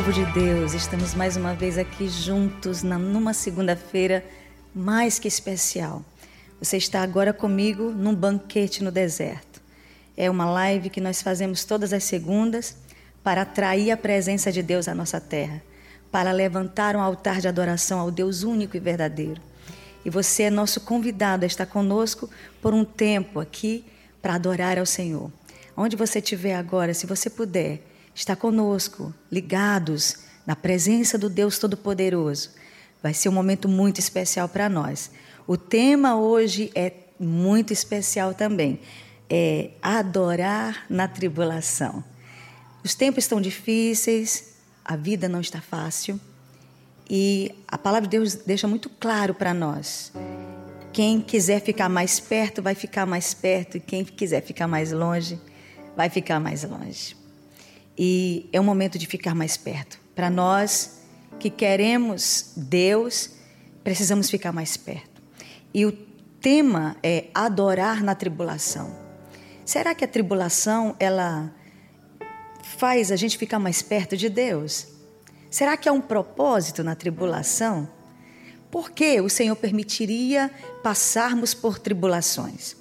povo de Deus, estamos mais uma vez aqui juntos numa segunda-feira mais que especial. Você está agora comigo num banquete no deserto. É uma live que nós fazemos todas as segundas para atrair a presença de Deus à nossa terra, para levantar um altar de adoração ao Deus único e verdadeiro. E você é nosso convidado a estar conosco por um tempo aqui para adorar ao Senhor. Onde você estiver agora, se você puder, está conosco, ligados na presença do Deus Todo-Poderoso. Vai ser um momento muito especial para nós. O tema hoje é muito especial também. É adorar na tribulação. Os tempos estão difíceis, a vida não está fácil. E a palavra de Deus deixa muito claro para nós. Quem quiser ficar mais perto, vai ficar mais perto, e quem quiser ficar mais longe, vai ficar mais longe. E é um momento de ficar mais perto. Para nós que queremos Deus, precisamos ficar mais perto. E o tema é adorar na tribulação. Será que a tribulação ela faz a gente ficar mais perto de Deus? Será que há um propósito na tribulação? Por que o Senhor permitiria passarmos por tribulações?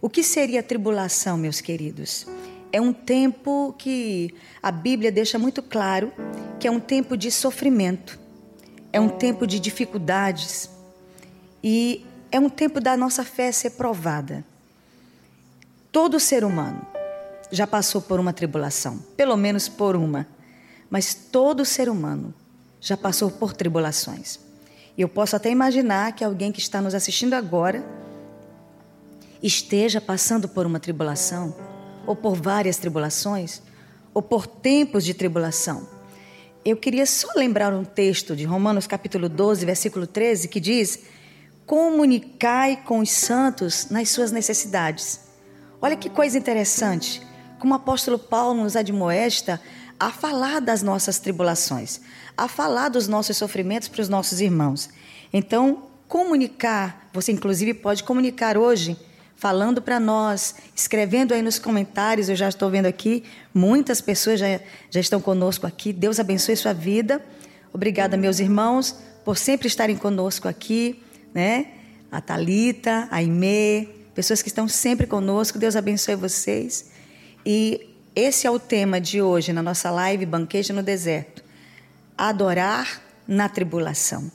O que seria a tribulação, meus queridos? É um tempo que a Bíblia deixa muito claro que é um tempo de sofrimento, é um tempo de dificuldades e é um tempo da nossa fé ser provada. Todo ser humano já passou por uma tribulação, pelo menos por uma, mas todo ser humano já passou por tribulações. E eu posso até imaginar que alguém que está nos assistindo agora esteja passando por uma tribulação ou por várias tribulações, ou por tempos de tribulação. Eu queria só lembrar um texto de Romanos capítulo 12, versículo 13, que diz: Comunicai com os santos nas suas necessidades. Olha que coisa interessante, como o apóstolo Paulo nos admoesta a falar das nossas tribulações, a falar dos nossos sofrimentos para os nossos irmãos. Então, comunicar, você inclusive pode comunicar hoje falando para nós, escrevendo aí nos comentários. Eu já estou vendo aqui, muitas pessoas já, já estão conosco aqui. Deus abençoe sua vida. Obrigada, meus irmãos, por sempre estarem conosco aqui, né? A Talita, a Imê, pessoas que estão sempre conosco. Deus abençoe vocês. E esse é o tema de hoje na nossa live Banquete no Deserto. Adorar na tribulação.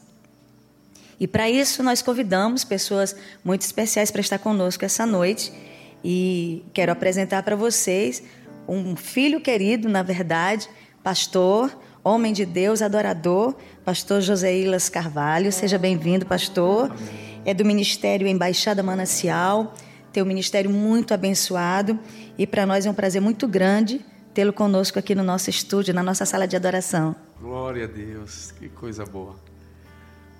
E para isso nós convidamos pessoas muito especiais para estar conosco essa noite. E quero apresentar para vocês um filho querido, na verdade, pastor, homem de Deus, adorador, pastor Ilas Carvalho. Seja bem-vindo, pastor. É do Ministério Embaixada Manancial. Tem um ministério muito abençoado e para nós é um prazer muito grande tê-lo conosco aqui no nosso estúdio, na nossa sala de adoração. Glória a Deus, que coisa boa.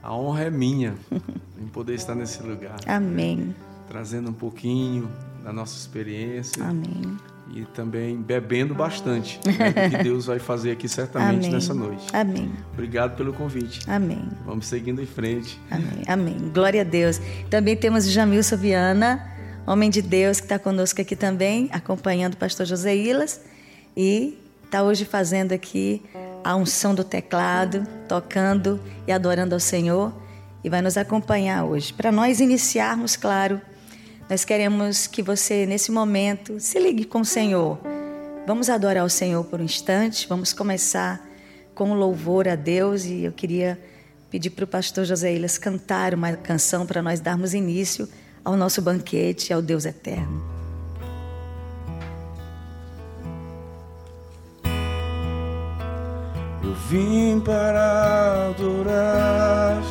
A honra é minha em poder estar nesse lugar. Amém. Trazendo um pouquinho da nossa experiência. Amém. E também bebendo bastante né, do que Deus vai fazer aqui certamente Amém. nessa noite. Amém. Obrigado pelo convite. Amém. Vamos seguindo em frente. Amém. Amém. Glória a Deus. Também temos o Jamilson Viana, homem de Deus, que está conosco aqui também, acompanhando o pastor José Ilas. E está hoje fazendo aqui a unção do teclado, tocando e adorando ao Senhor e vai nos acompanhar hoje. Para nós iniciarmos, claro, nós queremos que você, nesse momento, se ligue com o Senhor. Vamos adorar o Senhor por um instante, vamos começar com louvor a Deus e eu queria pedir para o pastor José Ilhas cantar uma canção para nós darmos início ao nosso banquete, ao Deus eterno. Vim para adorar,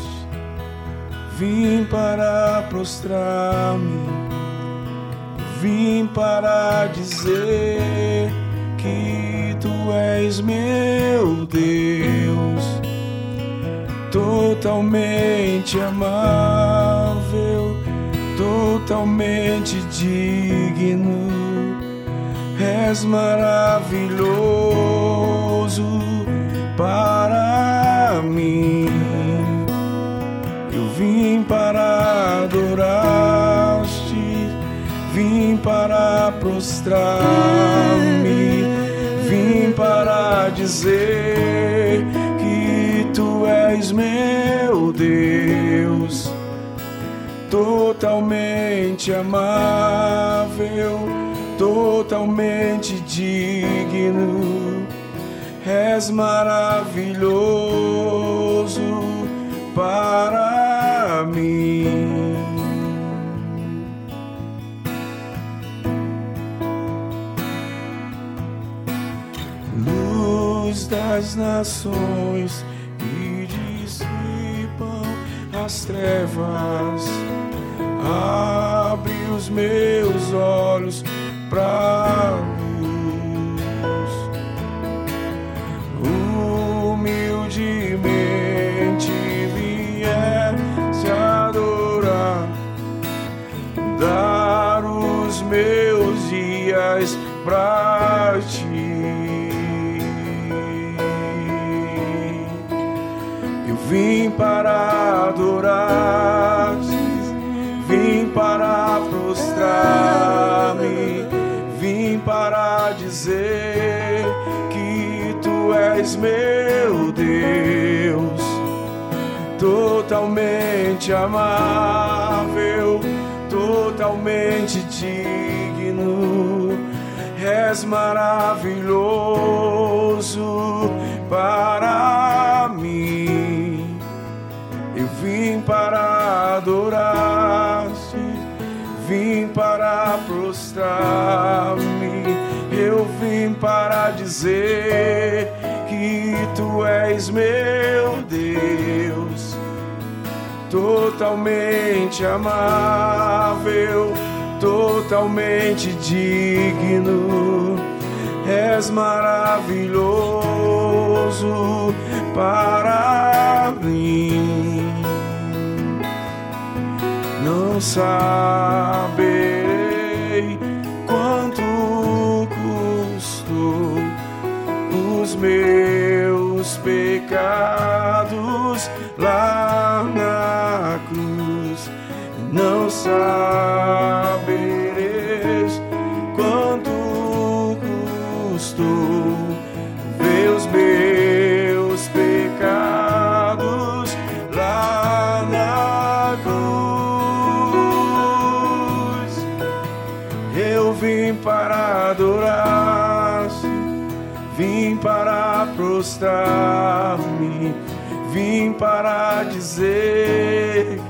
vim para prostrar-me, vim para dizer que tu és meu Deus, totalmente amável, totalmente digno, és maravilhoso para mim. Eu vim para adorar-te, vim para prostrar-me, vim para dizer que tu és meu Deus, totalmente amável, totalmente digno, és maravilhoso para mim. das nações e dissipam as trevas. Abre os meus olhos para dar os meus dias para ti. Vim para adorar, vim para prostrar-me, vim para dizer que tu és meu Deus, totalmente amável, totalmente digno, és maravilhoso para mim. Vim para adorar-te, vim para prostrar-me, eu vim para dizer que tu és meu totalmente amável, totalmente digno, és maravilhoso para mim não saberei quanto custou os meus pecados lá. Não sabereis quanto custou ver os meus pecados lá na cruz. vim para adorar-te, vim para prostrar-me, vim para dizer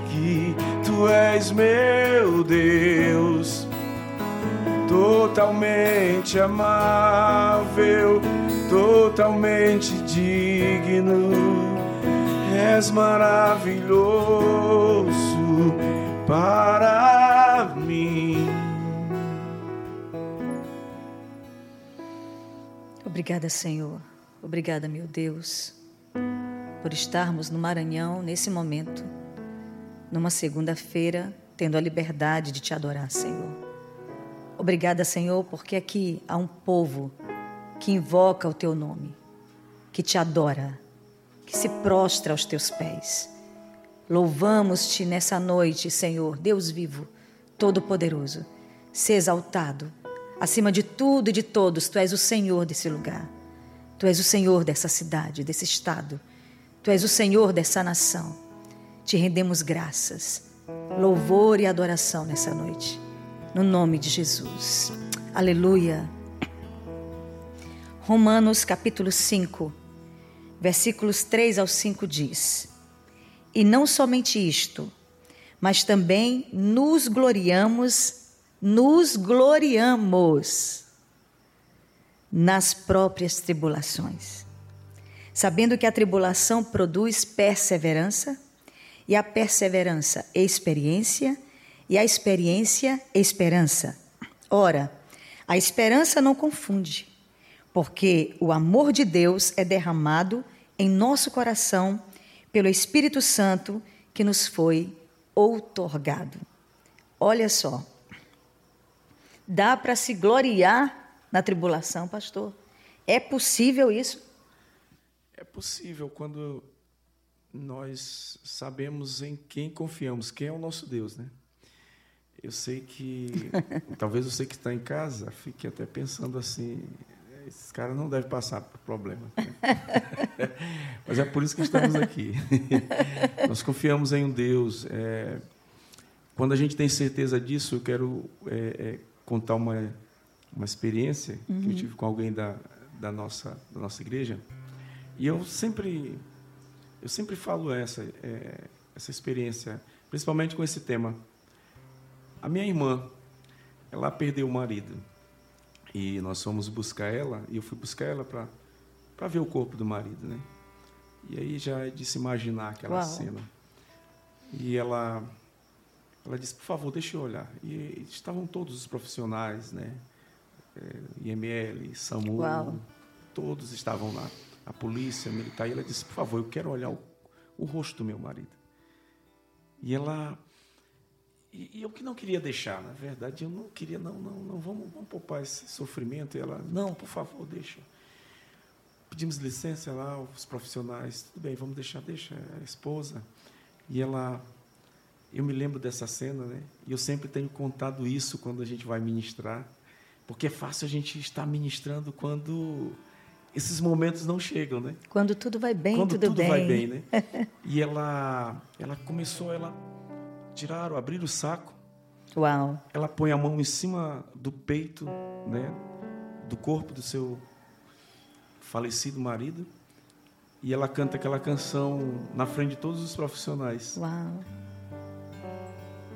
tu és meu Deus, totalmente amável, totalmente digno, és maravilhoso para mim. Obrigada, Senhor. Obrigada, meu Deus, por estarmos no Maranhão nesse momento, numa segunda-feira, tendo a liberdade de te adorar, Senhor. Obrigada, Senhor, porque aqui há um povo que invoca o teu nome, que te adora, que se prostra aos teus pés. Louvamos-te nessa noite, Senhor, Deus vivo, todo-poderoso. Se exaltado Acima de tudo e de todos, tu és o Senhor desse lugar. Tu és o Senhor dessa cidade, desse estado. Tu és o Senhor dessa nação. Te rendemos graças, louvor e adoração nessa noite. No nome de Jesus. Aleluia. Romanos capítulo 5, versículos 3 ao 5 diz: E não somente isto, mas também nos gloriamos nos gloriamos nas próprias tribulações, sabendo que a tribulação produz perseverança, e a perseverança, experiência, e a experiência, esperança. Ora, a esperança não confunde, porque o amor de Deus é derramado em nosso coração pelo Espírito Santo que nos foi outorgado. Olha só, Dá para se gloriar na tribulação, pastor? É possível isso? É possível quando nós sabemos em quem confiamos, quem é o nosso Deus, né? Eu sei que, talvez você que está em casa fique até pensando assim, esses caras não devem passar por problema. Né? Mas é por isso que estamos aqui. Nós confiamos em um Deus. É, quando a gente tem certeza disso, eu quero é, é, contar uma, uma experiência uhum. que eu uhum. tive com alguém da, da, nossa, da nossa igreja. E eu sempre, eu sempre falo essa, é, essa experiência, principalmente com esse tema. A minha irmã, ela perdeu o marido. E nós fomos buscar ela, e eu fui buscar ela para ver o corpo do marido, né? E aí já é de se imaginar aquela Uau. cena. E ela ela disse, por favor, deixa eu olhar. E estavam todos os profissionais, né? É, IML, SAMU, Uau. todos estavam lá. A polícia militar. E ela disse, por favor, eu quero olhar o, o rosto do meu marido. E ela e, e, eu que não queria deixar, na verdade, eu não queria, não, não, não, vamos, vamos poupar esse sofrimento. E ela, não, por favor, deixa. Pedimos licença lá, os profissionais, tudo bem, vamos deixar, deixa a esposa. E ela, eu me lembro dessa cena, né? E eu sempre tenho contado isso quando a gente vai ministrar, porque é fácil a gente estar ministrando quando esses momentos não chegam, né? Quando tudo vai bem, quando tudo, tudo bem. vai bem, né? e ela, ela começou, ela tiraram, abriram o saco. Uau. Ela põe a mão em cima do peito, né, do corpo do seu falecido marido, e ela canta aquela canção na frente de todos os profissionais. Uau.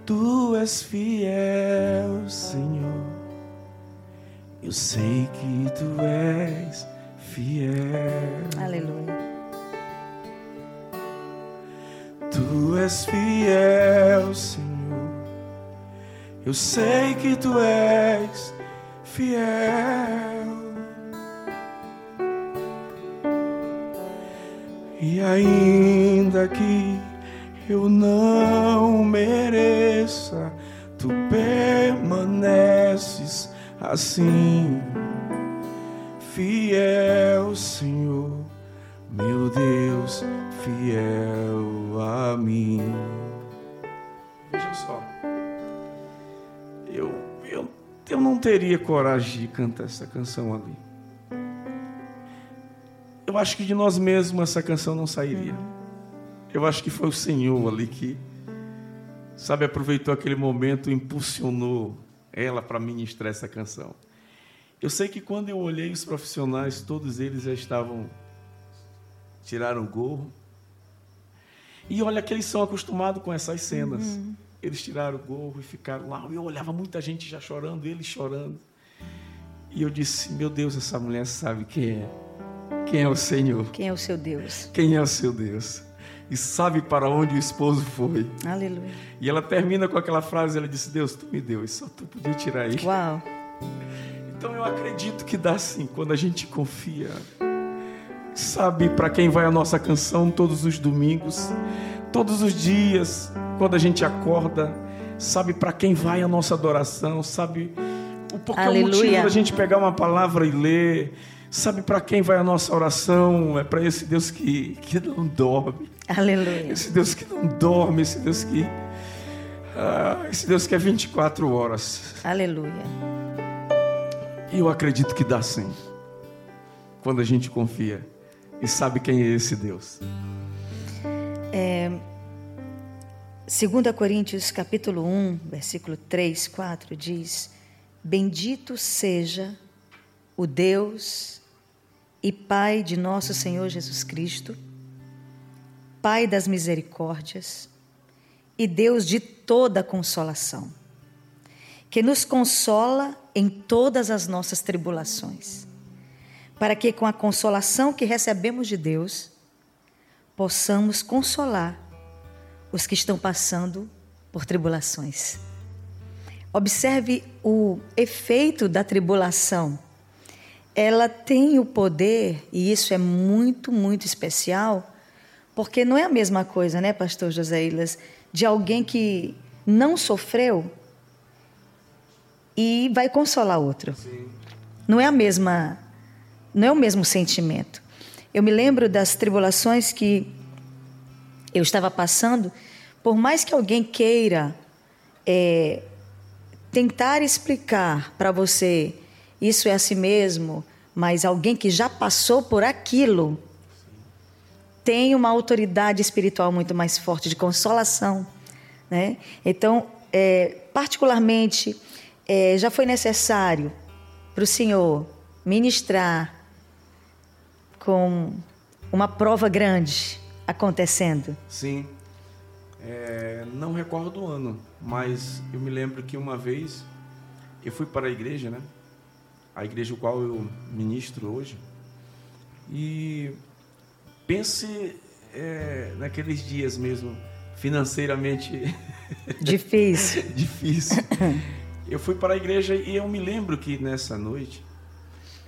Tu és fiel, Senhor. Eu sei que tu és fiel. Aleluia. Tu és fiel, Senhor. Eu sei que tu és fiel. E ainda que eu não mereça, tu permaneces assim, fiel, Senhor, meu Deus, fiel a mim. Veja só, eu, eu, eu não teria coragem de cantar essa canção ali. Eu acho que de nós mesmos essa canção não sairia. Eu acho que foi o Senhor ali que, sabe, aproveitou aquele momento e impulsionou ela para ministrar essa canção. Eu sei que quando eu olhei os profissionais, todos eles já estavam tiraram o gorro, e olha que eles são acostumados com essas cenas. Uhum. Eles tiraram o gorro e ficaram lá. Eu olhava muita gente já chorando, eles chorando. E eu disse: Meu Deus, essa mulher sabe quem é. Quem é o Senhor? Quem é o seu Deus? Quem é o seu Deus? E sabe para onde o esposo foi. Aleluia. E ela termina com aquela frase: Ela disse: Deus, tu me deu, e só tu podia tirar aí. Uau. Então eu acredito que dá sim, quando a gente confia Sabe para quem vai a nossa canção todos os domingos, todos os dias, quando a gente acorda? Sabe para quem vai a nossa adoração? Sabe o porquê o motivo da gente pegar uma palavra e ler? Sabe para quem vai a nossa oração? É para esse Deus que, que não dorme. Aleluia. Esse Deus que não dorme, esse Deus que. Ah, esse Deus que é 24 horas. Aleluia. E eu acredito que dá sim. Quando a gente confia e sabe quem é esse Deus. É, 2 Coríntios capítulo 1, versículo 3, 4 diz: Bendito seja o Deus e Pai de nosso Senhor Jesus Cristo, Pai das misericórdias e Deus de toda consolação, que nos consola em todas as nossas tribulações para que com a consolação que recebemos de Deus, possamos consolar os que estão passando por tribulações. Observe o efeito da tribulação. Ela tem o poder, e isso é muito, muito especial, porque não é a mesma coisa, né, pastor José Ilas, de alguém que não sofreu e vai consolar outro. Sim. Não é a mesma não é o mesmo sentimento. Eu me lembro das tribulações que eu estava passando, por mais que alguém queira é, tentar explicar para você isso é assim mesmo, mas alguém que já passou por aquilo tem uma autoridade espiritual muito mais forte de consolação, né? Então, é, particularmente, é, já foi necessário para o Senhor ministrar com uma prova grande acontecendo? Sim. É, não recordo o ano, mas eu me lembro que uma vez eu fui para a igreja, né? A igreja qual eu ministro hoje. E pense é, naqueles dias mesmo, financeiramente difícil. difícil. Eu fui para a igreja e eu me lembro que nessa noite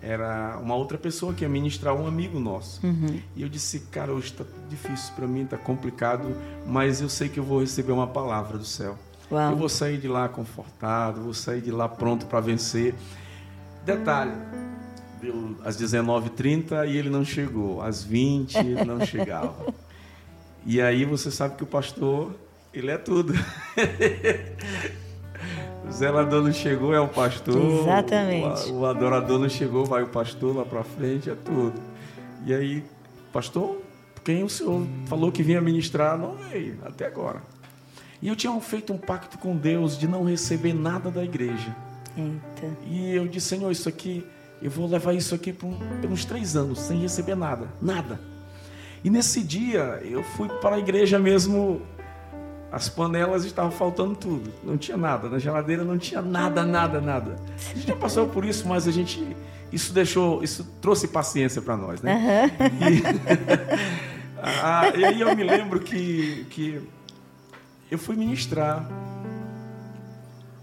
era uma outra pessoa que ia ministrar um amigo nosso. Uhum. E eu disse, cara, hoje está difícil para mim, está complicado, mas eu sei que eu vou receber uma palavra do céu. Uau. Eu vou sair de lá confortado, vou sair de lá pronto para vencer. Detalhe, deu às 19h30 e ele não chegou, às 20 não chegava. E aí você sabe que o pastor, ele é tudo. O zelador não chegou, é o pastor. Exatamente. O, o adorador não chegou, vai o pastor lá para frente, é tudo. E aí, pastor, quem o senhor falou que vinha ministrar não veio até agora. E eu tinha feito um pacto com Deus de não receber nada da igreja. Eita. E eu disse, Senhor, isso aqui, eu vou levar isso aqui por, por uns três anos, sem receber nada. Nada. E nesse dia, eu fui para a igreja mesmo as panelas estavam faltando tudo, não tinha nada, na geladeira não tinha nada, nada, nada. A gente já passou por isso, mas a gente isso deixou, isso trouxe paciência para nós, né? Uhum. E, ah, e, aí eu me lembro que, que eu fui ministrar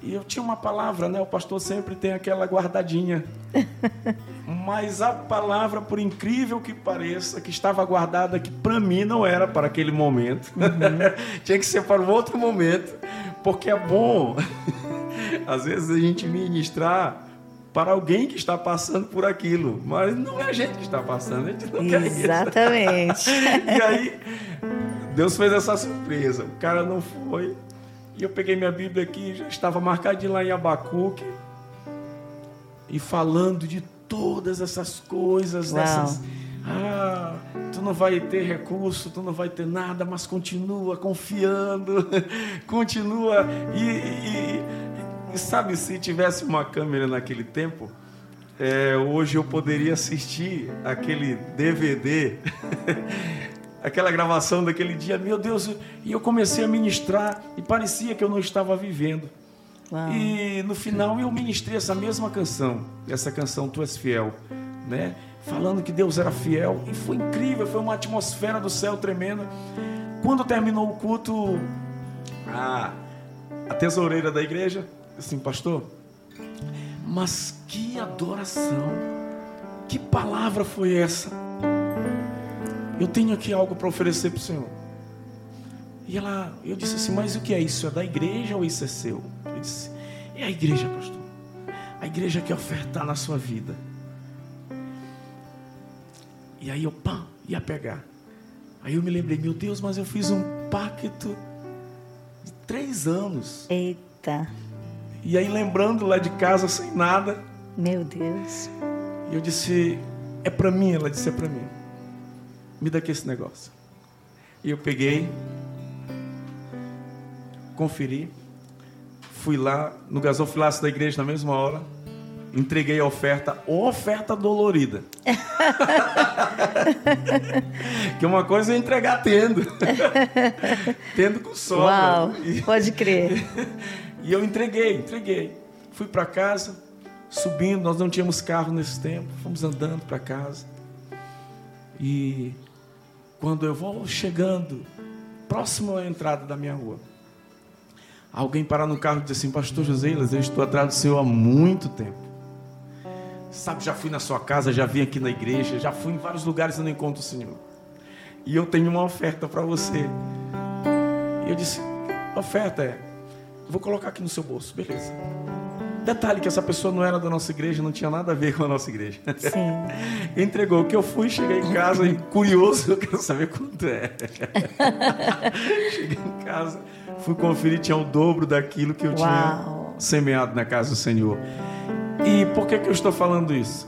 e eu tinha uma palavra, né? O pastor sempre tem aquela guardadinha. Mas a palavra, por incrível que pareça, que estava guardada, que para mim não era para aquele momento, uhum. tinha que ser para um outro momento, porque é bom, às vezes, a gente ministrar para alguém que está passando por aquilo, mas não é a gente que está passando, a gente não Exatamente. quer isso. e aí, Deus fez essa surpresa, o cara não foi, e eu peguei minha Bíblia aqui, já estava marcadinho lá em Abacuque, e falando de todas essas coisas, Uau. dessas. Ah, tu não vai ter recurso, tu não vai ter nada, mas continua confiando, continua. E, e, e, sabe, se tivesse uma câmera naquele tempo, é, hoje eu poderia assistir aquele DVD aquela gravação daquele dia, meu Deus, e eu comecei a ministrar e parecia que eu não estava vivendo. Uau. E no final eu ministrei essa mesma canção, essa canção Tu és fiel, né? Falando que Deus era fiel e foi incrível, foi uma atmosfera do céu tremenda. Quando terminou o culto, a, a tesoureira da igreja, assim, pastor, mas que adoração, que palavra foi essa? eu tenho aqui algo para oferecer para o Senhor. E ela, eu disse assim, mas o que é isso? É da igreja ou isso é seu? Ele disse, é a igreja, pastor. A igreja quer ofertar na sua vida. E aí eu, pá, ia pegar. Aí eu me lembrei, meu Deus, mas eu fiz um pacto de três anos. Eita. E aí lembrando lá de casa sem nada. Meu Deus. E eu disse, é para mim? Ela disse, é para mim me dá aqui esse negócio. E eu peguei, conferi, fui lá no gasofilaço da igreja na mesma hora, entreguei a oferta, oferta dolorida. que uma coisa é entregar tendo. tendo com sobra. Uau, pode crer. e eu entreguei, entreguei. Fui para casa, subindo, nós não tínhamos carro nesse tempo, fomos andando para casa. E quando eu vou chegando, próximo à entrada da minha rua, alguém para no carro e diz assim: Pastor Joseilas, eu estou atrás do Senhor há muito tempo. Sabe, já fui na sua casa, já vim aqui na igreja, já fui em vários lugares e não encontro o Senhor. E eu tenho uma oferta para você. E eu disse: Oferta é, vou colocar aqui no seu bolso, beleza. Detalhe que essa pessoa não era da nossa igreja, não tinha nada a ver com a nossa igreja. Sim. Entregou. Que eu fui, cheguei em casa e curioso, eu quero saber quanto é. cheguei em casa, fui conferir, tinha o dobro daquilo que eu Uau. tinha semeado na casa do Senhor. E por que, que eu estou falando isso?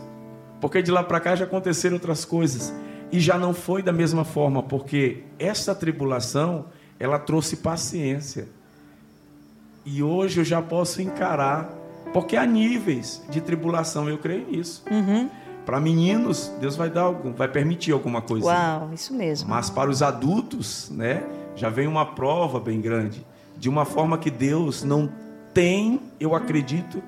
Porque de lá para cá já aconteceram outras coisas. E já não foi da mesma forma, porque essa tribulação, ela trouxe paciência. E hoje eu já posso encarar, porque há níveis de tribulação, eu creio nisso. Uhum. Para meninos, Deus vai dar algum, vai permitir alguma coisa. Uau, isso mesmo. Mas para os adultos, né, já vem uma prova bem grande, de uma forma que Deus não tem, eu acredito,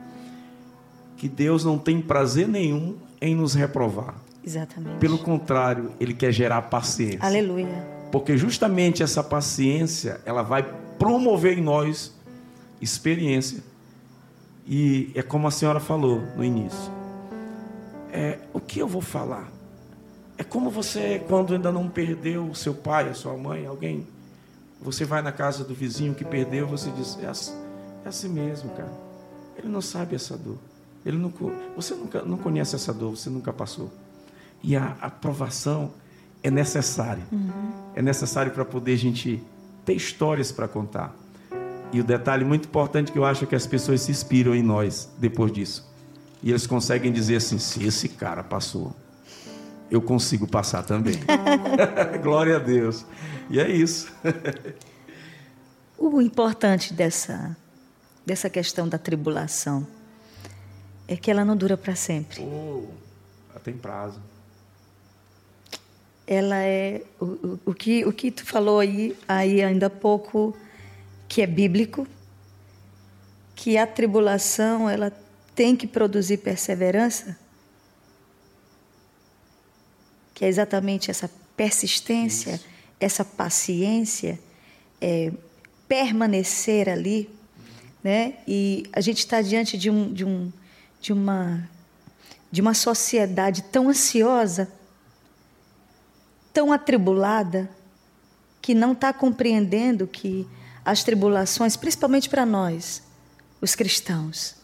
que Deus não tem prazer nenhum em nos reprovar. Exatamente. Pelo contrário, ele quer gerar paciência. Aleluia. Porque justamente essa paciência, ela vai promover em nós experiência. E é como a senhora falou no início. É, o que eu vou falar? É como você, quando ainda não perdeu o seu pai, a sua mãe, alguém, você vai na casa do vizinho que perdeu, você diz, é assim, é assim mesmo, cara. Ele não sabe essa dor. Ele não, você nunca, não conhece essa dor, você nunca passou. E a aprovação é necessária. Uhum. É necessário para poder a gente ter histórias para contar. E o detalhe muito importante que eu acho é que as pessoas se inspiram em nós depois disso. E eles conseguem dizer assim: se esse cara passou, eu consigo passar também. Glória a Deus. E é isso. o importante dessa, dessa questão da tribulação é que ela não dura para sempre. Oh, ela tem prazo. Ela é o, o, que o que tu falou aí aí ainda há pouco que é bíblico, que a tribulação ela tem que produzir perseverança, que é exatamente essa persistência, Isso. essa paciência, é, permanecer ali, né? E a gente está diante de um, de um de uma de uma sociedade tão ansiosa, tão atribulada, que não está compreendendo que as tribulações, principalmente para nós, os cristãos,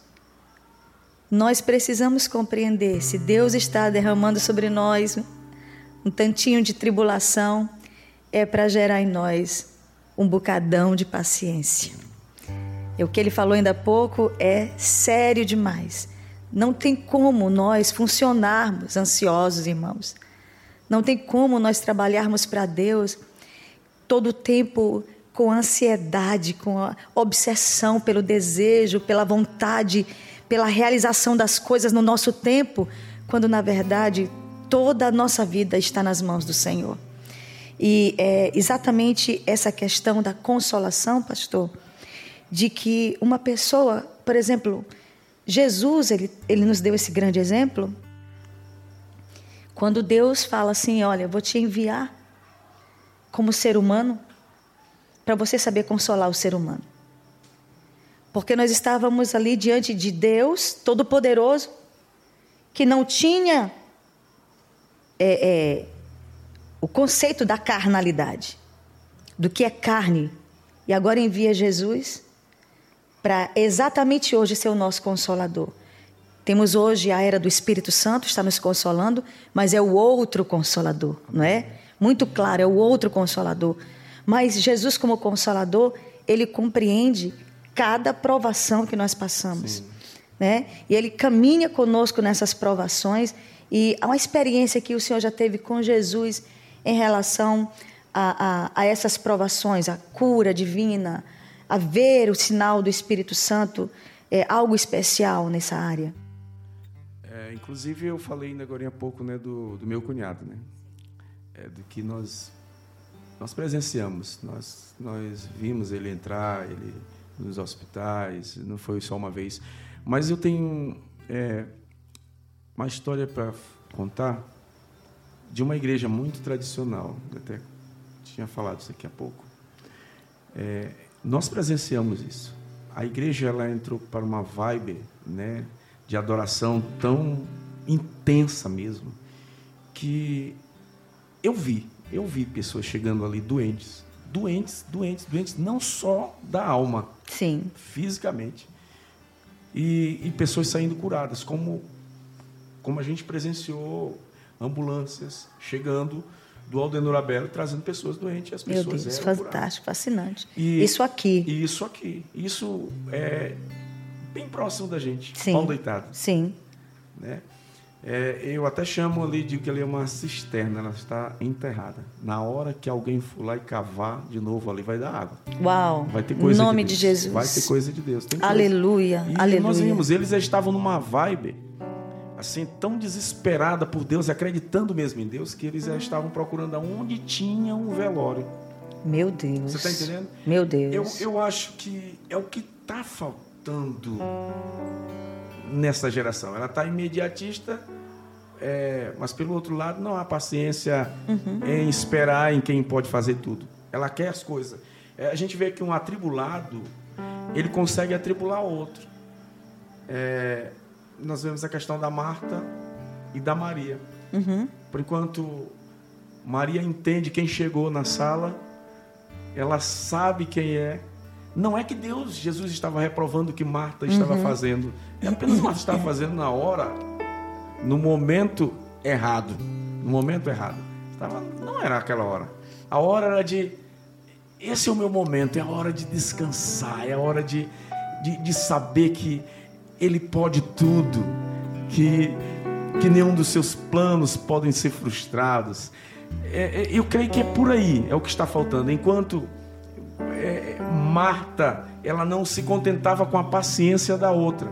nós precisamos compreender se Deus está derramando sobre nós um tantinho de tribulação, é para gerar em nós um bocadão de paciência. E o que ele falou ainda há pouco é sério demais. Não tem como nós funcionarmos ansiosos, irmãos. Não tem como nós trabalharmos para Deus todo o tempo com ansiedade, com obsessão pelo desejo, pela vontade, pela realização das coisas no nosso tempo, quando na verdade toda a nossa vida está nas mãos do Senhor. E é exatamente essa questão da consolação, pastor, de que uma pessoa, por exemplo, Jesus, ele, ele nos deu esse grande exemplo. Quando Deus fala assim: Olha, vou te enviar como ser humano para você saber consolar o ser humano. Porque nós estávamos ali diante de Deus Todo-Poderoso, que não tinha é, é, o conceito da carnalidade, do que é carne, e agora envia Jesus para exatamente hoje ser o nosso consolador. Temos hoje a era do Espírito Santo, está nos consolando, mas é o outro consolador, não é? Muito claro, é o outro consolador. Mas Jesus, como consolador, ele compreende cada provação que nós passamos, né? E ele caminha conosco nessas provações e há uma experiência que o Senhor já teve com Jesus em relação a, a, a essas provações, a cura divina, a ver o sinal do Espírito Santo, é, algo especial nessa área? É, inclusive, eu falei ainda agora há pouco né, do, do meu cunhado, né? É, do que nós, nós presenciamos. Nós, nós vimos ele entrar ele nos hospitais, não foi só uma vez. Mas eu tenho é, uma história para contar de uma igreja muito tradicional. Eu até tinha falado isso aqui há pouco. É, nós presenciamos isso. A igreja ela entrou para uma vibe, né, de adoração tão intensa mesmo, que eu vi, eu vi pessoas chegando ali doentes, doentes, doentes, doentes, não só da alma, sim, fisicamente, e, e pessoas saindo curadas, como como a gente presenciou ambulâncias chegando do Aldenor Abelo trazendo pessoas doentes. As pessoas Meu Deus, eram fantástico, curadas. fascinante. E, isso aqui. Isso aqui. Isso é bem próximo da gente. Sim. Pau deitado. Sim. Né? É, eu até chamo ali de que ali é uma cisterna, ela está enterrada. Na hora que alguém for lá e cavar de novo ali, vai dar água. Uau! Vai ter coisa nome de, de Jesus. Vai ter coisa de Deus. Coisa. Aleluia, E aleluia. nós vimos, eles já estavam numa vibe assim tão desesperada por Deus, acreditando mesmo em Deus, que eles já estavam procurando aonde tinha um velório. Meu Deus. Você está entendendo? Meu Eu, Deus. eu acho que é o que está faltando nessa geração. Ela está imediatista, é, mas pelo outro lado não há paciência em esperar em quem pode fazer tudo. Ela quer as coisas. É, a gente vê que um atribulado ele consegue atribular outro. É, nós vemos a questão da Marta e da Maria. Uhum. Por enquanto Maria entende quem chegou na sala, ela sabe quem é. Não é que Deus, Jesus estava reprovando o que Marta estava fazendo. É apenas Marta estava fazendo na hora, no momento errado. No momento errado. Estava, não era aquela hora. A hora era de. Esse é o meu momento, é a hora de descansar, é a hora de, de, de saber que Ele pode tudo, que, que nenhum dos seus planos podem ser frustrados. É, é, eu creio que é por aí, é o que está faltando. Enquanto Marta, ela não se contentava com a paciência da outra,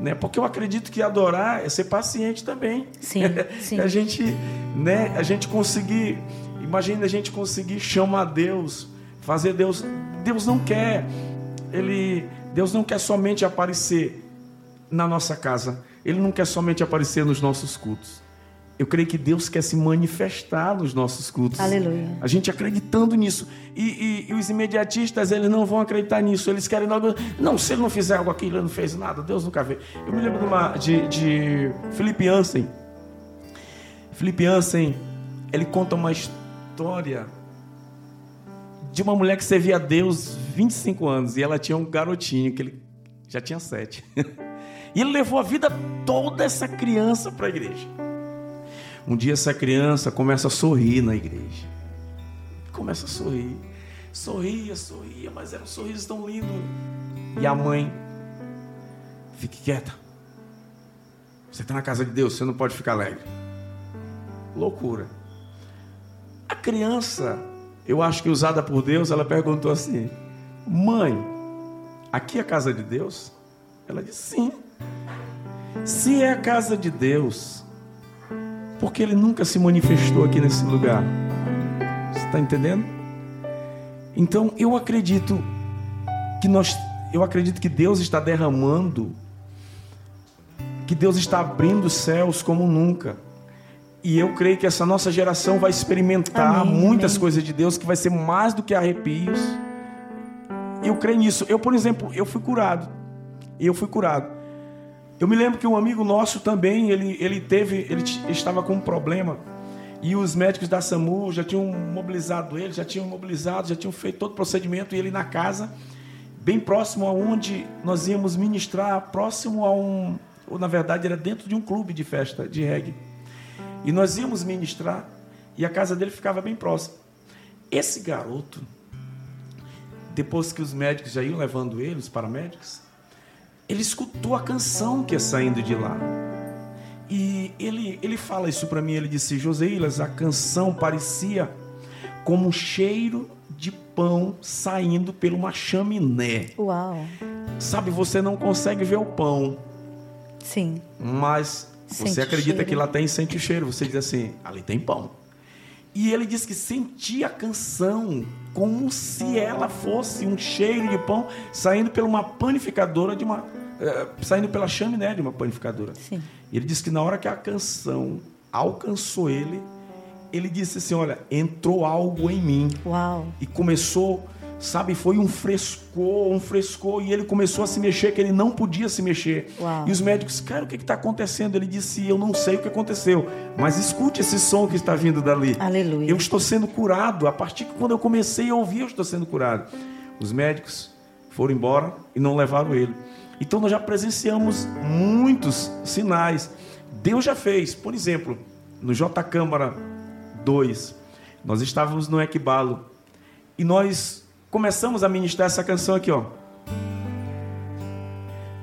né? Porque eu acredito que adorar é ser paciente também. Sim, sim. a gente, né? A gente conseguir, imagina a gente conseguir chamar Deus, fazer Deus. Deus não quer, ele, Deus não quer somente aparecer na nossa casa. Ele não quer somente aparecer nos nossos cultos. Eu creio que Deus quer se manifestar nos nossos cultos. Aleluia. A gente acreditando nisso. E, e- e os imediatistas, eles não vão acreditar nisso. Eles querem logo. Não, se ele não fizer algo aqui, ele não fez nada. Deus nunca vê. Eu me lembro de, uma, de, de Felipe Ansem. Felipe Ansem, ele conta uma história de uma mulher que servia a Deus 25 anos. E ela tinha um garotinho, que ele já tinha sete. e ele levou a vida toda essa criança para a igreja. Um dia essa criança começa a sorrir na igreja. Começa a sorrir. Sorria, sorria, mas era um sorriso tão lindo. E a mãe, fique quieta. Você está na casa de Deus, você não pode ficar alegre. Loucura. A criança, eu acho que usada por Deus, ela perguntou assim: Mãe, aqui é a casa de Deus? Ela disse: Sim. Se é a casa de Deus, porque ele nunca se manifestou aqui nesse lugar. Você está entendendo? Então eu acredito que nós, eu acredito que Deus está derramando, que Deus está abrindo os céus como nunca. E eu creio que essa nossa geração vai experimentar Amém, muitas amém. coisas de Deus que vai ser mais do que arrepios. Eu creio nisso. Eu, por exemplo, eu fui curado. Eu fui curado. Eu me lembro que um amigo nosso também, ele, ele teve, ele estava com um problema. E os médicos da SAMU já tinham mobilizado ele, já tinham mobilizado, já tinham feito todo o procedimento. E ele na casa, bem próximo aonde nós íamos ministrar, próximo a um, ou na verdade era dentro de um clube de festa de reggae. E nós íamos ministrar e a casa dele ficava bem próxima. Esse garoto, depois que os médicos já iam levando ele, os paramédicos, ele escutou a canção que ia saindo de lá. E ele, ele fala isso para mim, ele disse, Joseilas, a canção parecia como um cheiro de pão saindo por uma chaminé. Uau. Sabe, você não consegue ver o pão, Sim. mas Sente você acredita que lá tem, sente o cheiro. Você diz assim, ali tem pão. E ele disse que sentia a canção como se ela fosse um cheiro de pão saindo pela uma panificadora de uma. eh, saindo pela chaminé de uma panificadora. Sim. E ele disse que na hora que a canção alcançou ele, ele disse assim: Olha, entrou algo em mim Uau. e começou, sabe, foi um frescor, um frescor, e ele começou a se mexer, que ele não podia se mexer. Uau. E os médicos, cara, o que está acontecendo? Ele disse, eu não sei o que aconteceu, mas escute esse som que está vindo dali. Aleluia. Eu estou sendo curado, a partir que quando eu comecei a ouvir, eu estou sendo curado. Os médicos foram embora e não levaram ele. Então nós já presenciamos muitos sinais. Deus já fez, por exemplo, no J Câmara 2, nós estávamos no Equibalo e nós começamos a ministrar essa canção aqui, ó.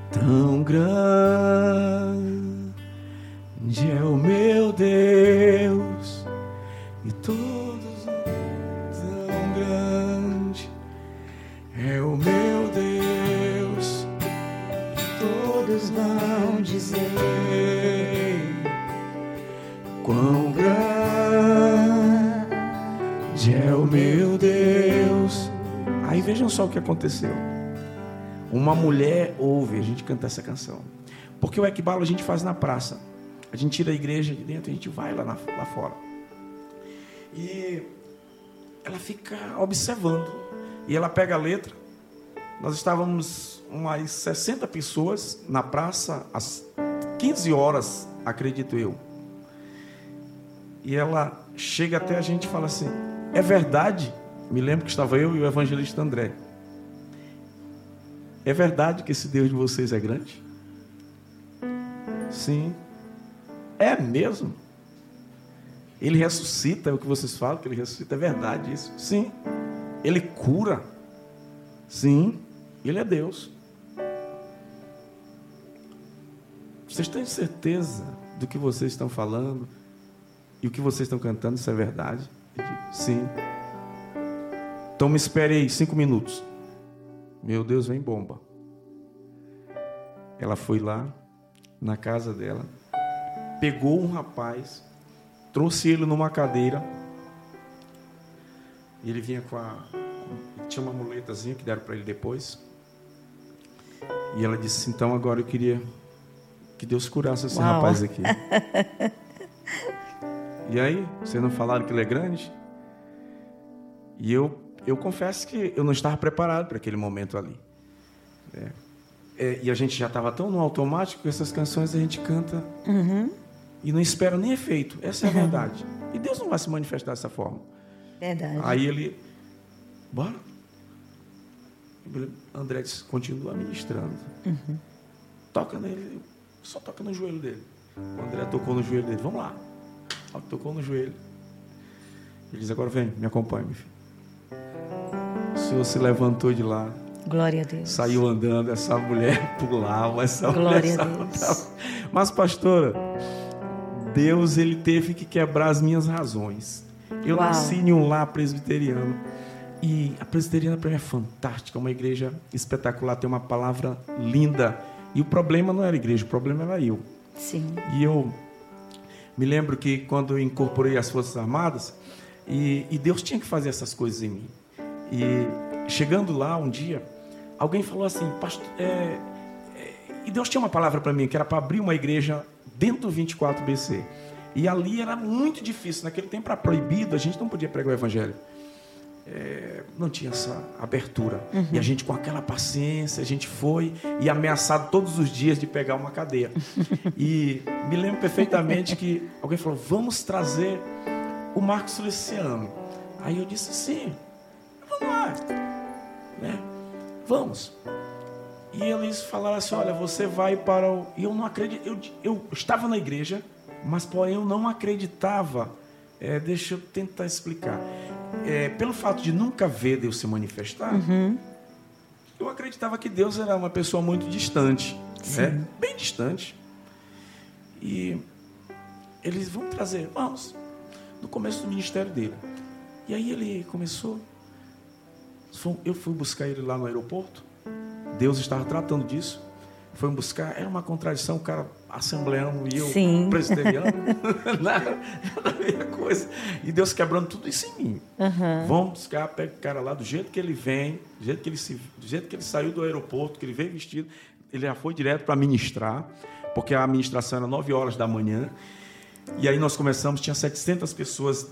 Tão grande é o meu Deus, e todos tão grande é o meu Deus, e todos vão dizer vejam só o que aconteceu. Uma mulher ouve a gente cantar essa canção. Porque o equibalo a gente faz na praça. A gente tira a igreja de dentro, a gente vai lá, na, lá fora. E ela fica observando. E ela pega a letra. Nós estávamos umas 60 pessoas na praça às 15 horas, acredito eu. E ela chega até a gente e fala assim: É verdade? Me lembro que estava eu e o evangelista André. É verdade que esse Deus de vocês é grande? Sim. É mesmo? Ele ressuscita, é o que vocês falam que ele ressuscita, é verdade isso? Sim. Ele cura? Sim. Ele é Deus. Vocês têm certeza do que vocês estão falando e o que vocês estão cantando, isso é verdade? Sim. Então me espere aí cinco minutos. Meu Deus, vem bomba. Ela foi lá na casa dela, pegou um rapaz, trouxe ele numa cadeira. E ele vinha com a. Tinha uma muletazinha que deram para ele depois. E ela disse: Então agora eu queria que Deus curasse esse Uau. rapaz aqui. e aí, vocês não falaram que ele é grande? E eu eu confesso que eu não estava preparado para aquele momento ali. É. É, e a gente já estava tão no automático que essas canções a gente canta uhum. e não espera nem efeito. Essa é a uhum. verdade. E Deus não vai se manifestar dessa forma. Verdade. Aí ele, bora. André disse, continua ministrando. Uhum. Toca nele, só toca no joelho dele. O André tocou no joelho dele, vamos lá. Tocou no joelho. Ele diz, agora vem, me acompanhe, meu filho. Senhor se levantou de lá. Glória a Deus. Saiu andando, essa mulher pulava, essa Glória mulher a Deus. Mas, pastora, Deus ele teve que quebrar as minhas razões. Eu Uau. nasci em um lar presbiteriano. E a presbiteriana para mim é fantástica, é uma igreja espetacular, tem uma palavra linda. E o problema não era a igreja, o problema era eu. Sim. E eu me lembro que quando eu incorporei as Forças Armadas, e, e Deus tinha que fazer essas coisas em mim. E chegando lá um dia, alguém falou assim, pastor, é, é, e Deus tinha uma palavra para mim que era para abrir uma igreja dentro do 24 BC. E ali era muito difícil. Naquele tempo era proibido, a gente não podia pregar o evangelho. É, não tinha essa abertura. Uhum. E a gente, com aquela paciência, a gente foi e ameaçado todos os dias de pegar uma cadeia. e me lembro perfeitamente que alguém falou: vamos trazer o Marcos Luciano. Aí eu disse: sim, lá. Né? Vamos. E eles falaram assim: olha, você vai para o. E eu não acredito. Eu, eu estava na igreja, mas porém eu não acreditava. É, deixa eu tentar explicar. É, pelo fato de nunca ver Deus se manifestar, uhum. eu acreditava que Deus era uma pessoa muito distante, né? bem distante. E eles vão trazer, vamos, no começo do ministério dele. E aí ele começou eu fui buscar ele lá no aeroporto. Deus estava tratando disso. Foi buscar, era uma contradição, o cara assembleando e eu Sim. presbiteriano. nada, a ver a coisa. E Deus quebrando tudo isso em mim. Uhum. Vamos buscar, pega o cara lá do jeito que ele vem, do jeito que ele, se, do jeito que ele saiu do aeroporto, que ele veio vestido. Ele já foi direto para ministrar, porque a administração era 9 horas da manhã. E aí nós começamos, tinha 700 pessoas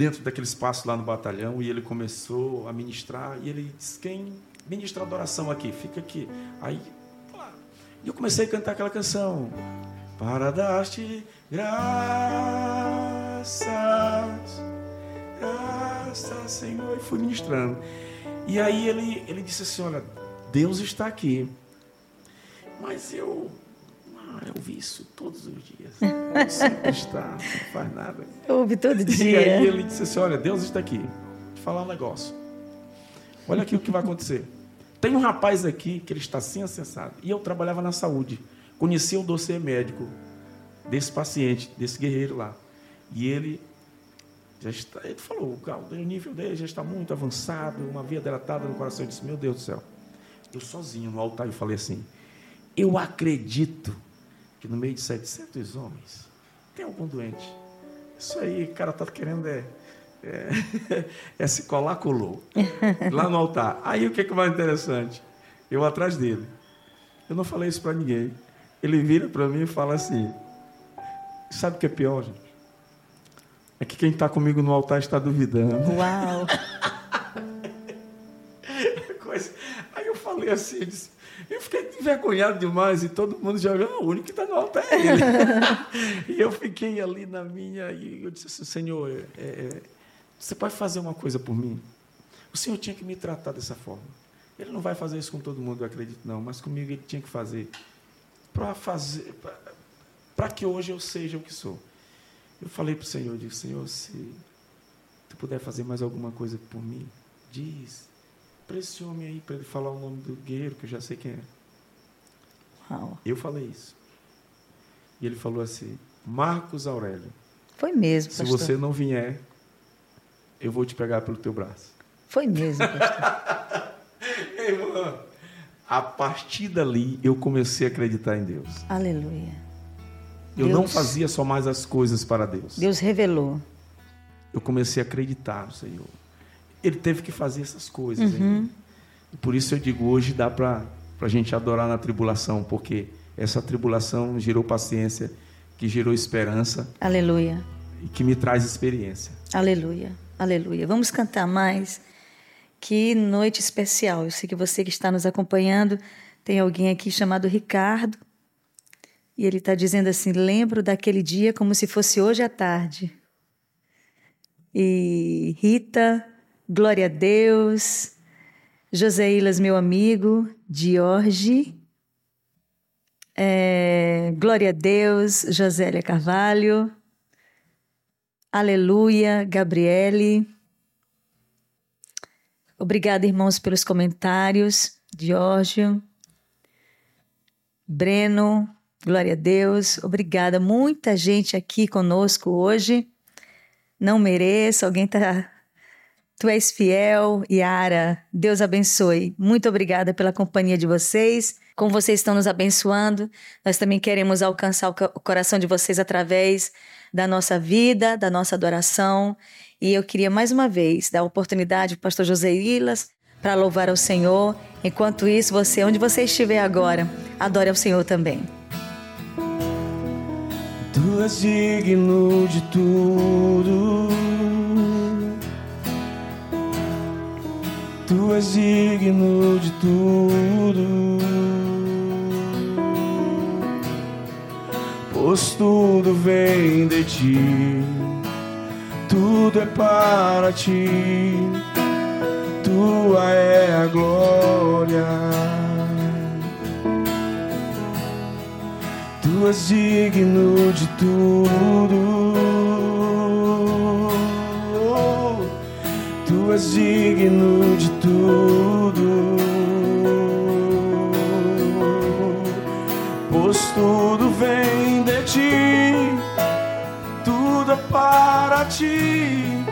dentro daquele espaço lá no batalhão e ele começou a ministrar e ele disse: Quem ministra adoração aqui? Fica aqui. Aí, eu comecei a cantar aquela canção. Para dar-te graças, graças, Senhor. E fui ministrando. E aí ele, ele disse assim: Olha, Deus está aqui. Mas eu ah, eu ouvi isso todos os dias. Sempre está, não faz nada. Eu ouvi todo dia. E aí ele disse assim: Olha, Deus está aqui. Vou te falar um negócio. Olha aqui o que vai acontecer. Tem um rapaz aqui que ele está assim acessado. E eu trabalhava na saúde. Conhecia o dossiê médico desse paciente, desse guerreiro lá. E ele já está, ele falou, o nível dele já está muito avançado, uma via delatada no coração. Eu disse, meu Deus do céu. Eu sozinho no altar, eu falei assim, eu acredito que no meio de 700 homens tem algum doente. Isso aí, o cara está querendo é, é, é, se colar, colou. Lá no altar. Aí o que é que mais interessante? Eu atrás dele. Eu não falei isso para ninguém. Ele vira para mim e fala assim: Sabe o que é pior, gente? É que quem está comigo no altar está duvidando. Uau! Aí eu falei assim, eu, disse, eu fiquei envergonhado demais e todo mundo já viu, o único que está no altar é ele. e eu fiquei ali na minha e eu disse assim, Senhor, é, é, você pode fazer uma coisa por mim? O Senhor tinha que me tratar dessa forma. Ele não vai fazer isso com todo mundo, eu acredito não, mas comigo ele tinha que fazer para fazer para que hoje eu seja o que sou. Eu falei para o Senhor, eu disse, Senhor, se tu puder fazer mais alguma coisa por mim, diz para esse homem aí, para ele falar o nome do guerreiro, que eu já sei quem é. Uau. Eu falei isso. E ele falou assim, Marcos Aurélio. Foi mesmo, Se você não vier, eu vou te pegar pelo teu braço. Foi mesmo, pastor. Irmã, a partir dali eu comecei a acreditar em Deus. Aleluia. Eu Deus, não fazia só mais as coisas para Deus. Deus revelou. Eu comecei a acreditar no Senhor. Ele teve que fazer essas coisas. Uhum. E por isso eu digo, hoje dá para a gente adorar na tribulação, porque essa tribulação gerou paciência, que gerou esperança. Aleluia. E que me traz experiência. Aleluia. Aleluia. Vamos cantar mais. Que noite especial. Eu sei que você que está nos acompanhando tem alguém aqui chamado Ricardo. E ele está dizendo assim: lembro daquele dia como se fosse hoje à tarde. E Rita, glória a Deus. Joseilas, meu amigo. Jorge. É, glória a Deus. Josélia Carvalho. Aleluia, Gabriele. Obrigada, irmãos, pelos comentários. Giorgio. Breno, glória a Deus. Obrigada. Muita gente aqui conosco hoje. Não mereço, alguém tá. Tu és fiel, Yara. Deus abençoe. Muito obrigada pela companhia de vocês. Como vocês estão nos abençoando, nós também queremos alcançar o coração de vocês através da nossa vida, da nossa adoração. E eu queria mais uma vez dar a oportunidade para o pastor José Ilas para louvar ao Senhor. Enquanto isso, você, onde você estiver agora, adore ao Senhor também. Tu és digno de tudo. Tu és digno de tudo. pois tudo vem de ti, tudo é para ti, tua é a glória. Tu és digno de tudo, tu és digno de tudo. pois tudo vem de ti, tudo é para ti,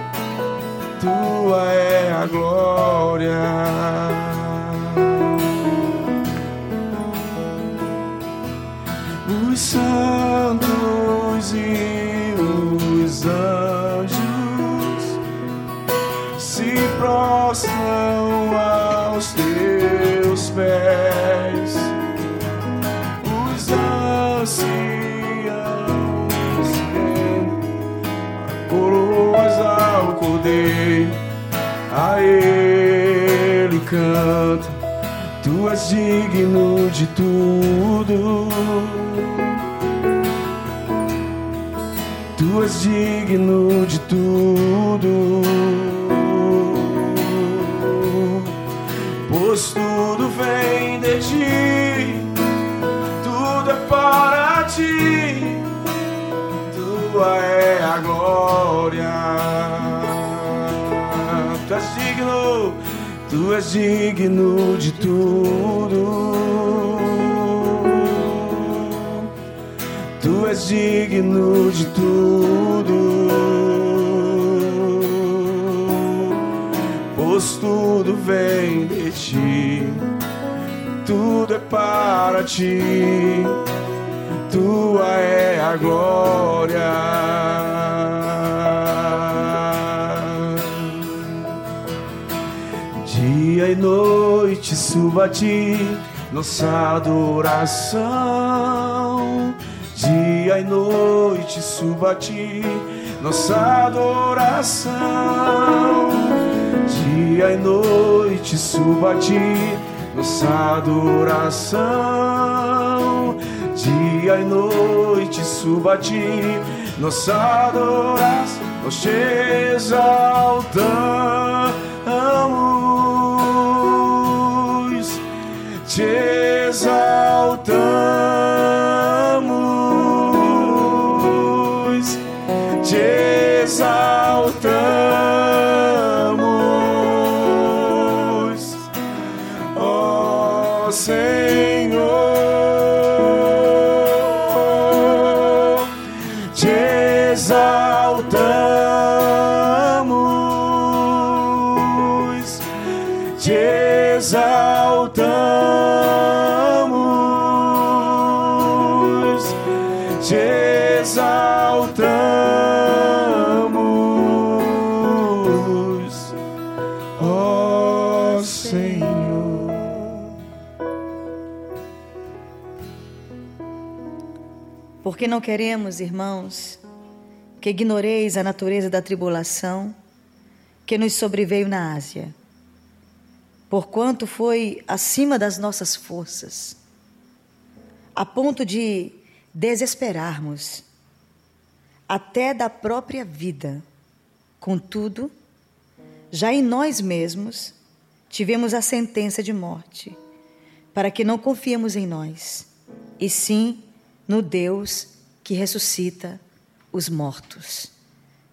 tua é a glória. Os santos canta, tu és digno de tudo. Tu és digno de tudo, pois tudo vem de ti, tudo é para ti, tua é a glória tu és digno de tudo. Tu és digno de tudo. Pois tudo vem de ti, tudo é para ti, tua é a glória. A ti nossa adoração. Dia e noite suba a ti nossa adoração. Dia e noite suba a ti nossa adoração. Dia e noite suba a ti nossa adoração. Nós te exaltamos, exaltamos, Porque não queremos, irmãos, que ignoreis a natureza da tribulação que nos sobreveio na Ásia, porquanto foi acima das nossas forças, a ponto de desesperarmos até da própria vida. Contudo, já em nós mesmos tivemos a sentença de morte, para que não confiemos em nós, e sim no Deus que ressuscita os mortos.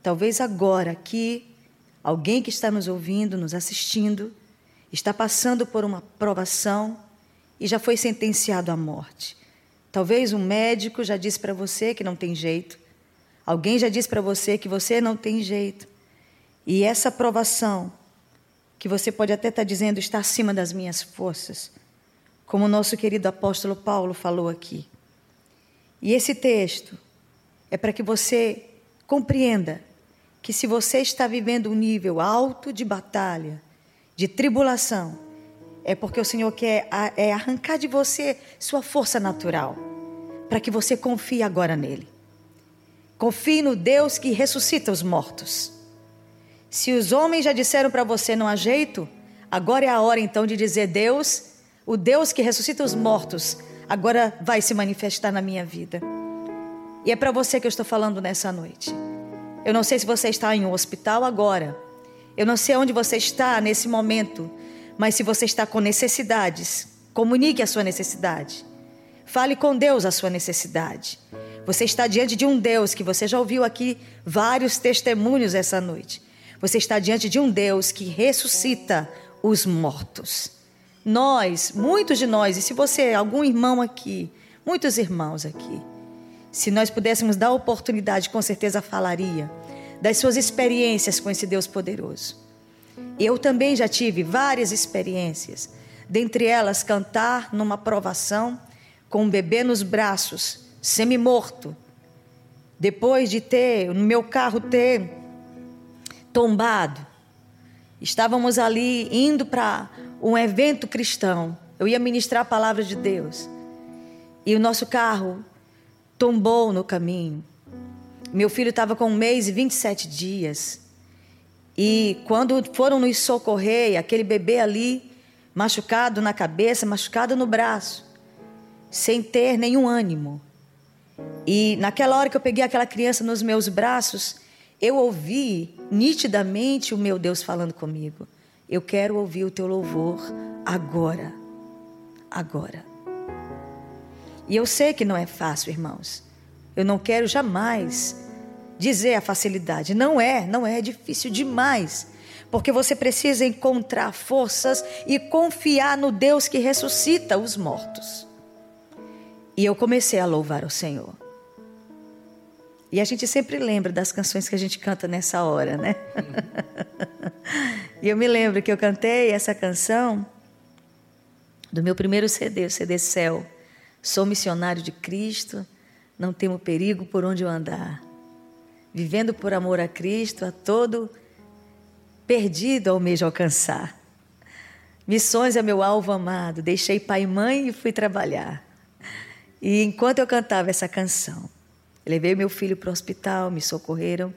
Talvez agora aqui, alguém que está nos ouvindo, nos assistindo, está passando por uma provação e já foi sentenciado à morte. Talvez um médico já disse para você que não tem jeito. Alguém já disse para você que você não tem jeito. E essa provação, que você pode até estar dizendo está acima das minhas forças, como o nosso querido apóstolo Paulo falou aqui. E esse texto é para que você compreenda que se você está vivendo um nível alto de batalha, de tribulação, é porque o Senhor quer é arrancar de você sua força natural, para que você confie agora nele. Confie no Deus que ressuscita os mortos. Se os homens já disseram para você não há jeito, agora é a hora então de dizer: Deus, o Deus que ressuscita os mortos, agora vai se manifestar na minha vida. E é para você que eu estou falando nessa noite. Eu não sei se você está em um hospital agora. Eu não sei onde você está nesse momento. Mas se você está com necessidades, comunique a sua necessidade. Fale com Deus a sua necessidade. Você está diante de um Deus que você já ouviu aqui vários testemunhos essa noite. Você está diante de um Deus que ressuscita os mortos. Nós, muitos de nós, e se você, algum irmão aqui, muitos irmãos aqui, se nós pudéssemos dar oportunidade, com certeza falaria das suas experiências com esse Deus poderoso. Eu também já tive várias experiências, dentre elas cantar numa provação com um bebê nos braços, semi-morto. Depois de ter, no meu carro ter tombado. Estávamos ali indo para um evento cristão. Eu ia ministrar a palavra de Deus. E o nosso carro tombou no caminho. Meu filho estava com um mês e 27 dias. E quando foram nos socorrer, aquele bebê ali, machucado na cabeça, machucado no braço, sem ter nenhum ânimo. E naquela hora que eu peguei aquela criança nos meus braços, eu ouvi nitidamente o meu Deus falando comigo. Eu quero ouvir o teu louvor agora. Agora. E eu sei que não é fácil, irmãos. Eu não quero jamais dizer a facilidade. Não é, não é, é difícil demais. Porque você precisa encontrar forças e confiar no Deus que ressuscita os mortos. E eu comecei a louvar o Senhor. E a gente sempre lembra das canções que a gente canta nessa hora, né? e eu me lembro que eu cantei essa canção do meu primeiro CD, o CD Céu. Sou missionário de Cristo, não temo perigo por onde eu andar. Vivendo por amor a Cristo, a todo perdido almejo alcançar. Missões é meu alvo amado, deixei pai e mãe e fui trabalhar. E enquanto eu cantava essa canção, levei meu filho para o hospital, me socorreram.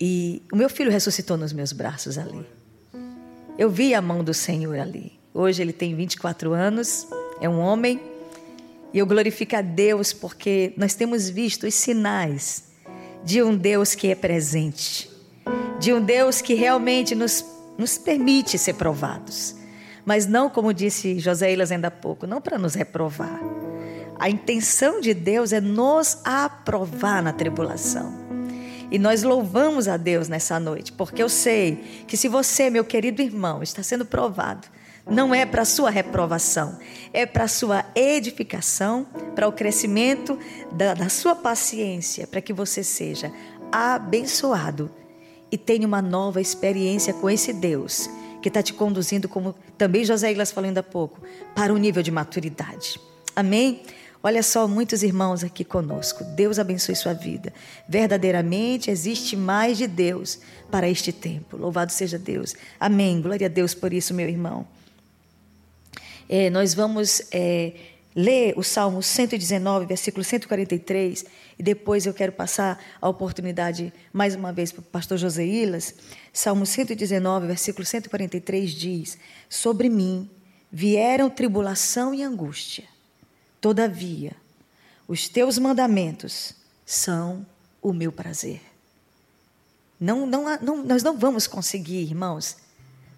E o meu filho ressuscitou nos meus braços ali. Eu vi a mão do Senhor ali. Hoje ele tem 24 anos, é um homem. E eu glorifico a Deus porque nós temos visto os sinais de um Deus que é presente, de um Deus que realmente nos, nos permite ser provados. Mas não, como disse José Ilas ainda há pouco, não para nos reprovar a intenção de Deus é nos aprovar na tribulação. E nós louvamos a Deus nessa noite, porque eu sei que se você, meu querido irmão, está sendo provado, não é para sua reprovação, é para sua edificação, para o crescimento da, da sua paciência, para que você seja abençoado e tenha uma nova experiência com esse Deus que está te conduzindo, como também José Iglas falou ainda há pouco, para um nível de maturidade. Amém? Olha só, muitos irmãos aqui conosco. Deus abençoe sua vida. Verdadeiramente existe mais de Deus para este tempo. Louvado seja Deus. Amém. Glória a Deus por isso, meu irmão. É, nós vamos é, ler o Salmo 119, versículo 143, e depois eu quero passar a oportunidade mais uma vez para o pastor José Ilas. Salmo 119, versículo 143 diz: Sobre mim vieram tribulação e angústia Todavia, os teus mandamentos são o meu prazer. Não, não, não, nós não vamos conseguir, irmãos,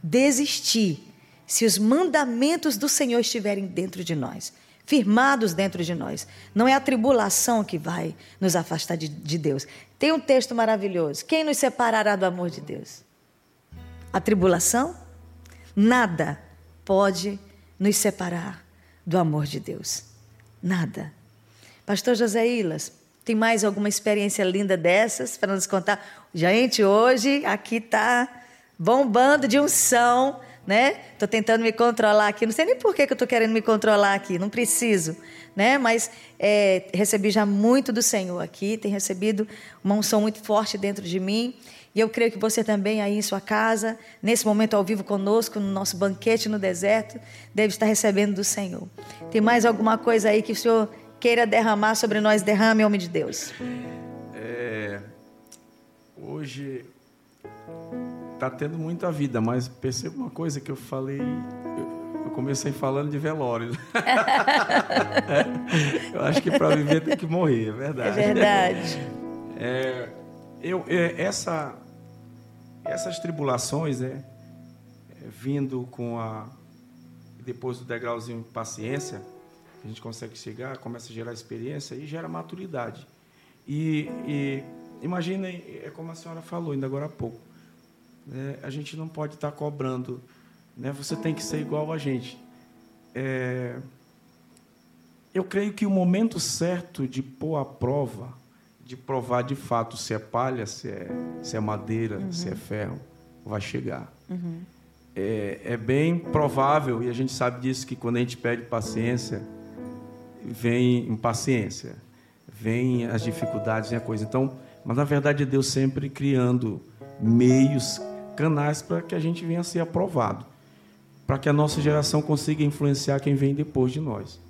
desistir se os mandamentos do Senhor estiverem dentro de nós, firmados dentro de nós. Não é a tribulação que vai nos afastar de, de Deus. Tem um texto maravilhoso: quem nos separará do amor de Deus? A tribulação? Nada pode nos separar do amor de Deus. Nada. Pastor José Ilas, tem mais alguma experiência linda dessas para nos contar? Gente, hoje aqui está bombando de unção, né? Estou tentando me controlar aqui. Não sei nem por que, que eu estou querendo me controlar aqui. Não preciso, né? Mas é, recebi já muito do Senhor aqui. Tem recebido uma unção muito forte dentro de mim. E eu creio que você também aí em sua casa, nesse momento ao vivo conosco, no nosso banquete no deserto, deve estar recebendo do Senhor. Tem mais alguma coisa aí que o Senhor queira derramar sobre nós? Derrame, homem de Deus. É, hoje está tendo muita vida, mas perceba uma coisa que eu falei. Eu, eu comecei falando de velório. é, eu acho que para viver tem que morrer, é verdade. É verdade. É, eu, é, essa essas tribulações, né, é, vindo com a depois do degrauzinho paciência, a gente consegue chegar, começa a gerar experiência e gera maturidade. E, e imaginem, é como a senhora falou ainda agora há pouco, né, a gente não pode estar cobrando, né, você tem que ser igual a gente. É, eu creio que o momento certo de pôr à prova de provar de fato se é palha, se é, se é madeira, uhum. se é ferro, vai chegar. Uhum. É, é, bem provável, e a gente sabe disso, que quando a gente pede paciência, vem impaciência, vem as dificuldades, vem a coisa. Então, mas na verdade é Deus sempre criando meios, canais para que a gente venha a ser aprovado, para que a nossa geração consiga influenciar quem vem depois de nós.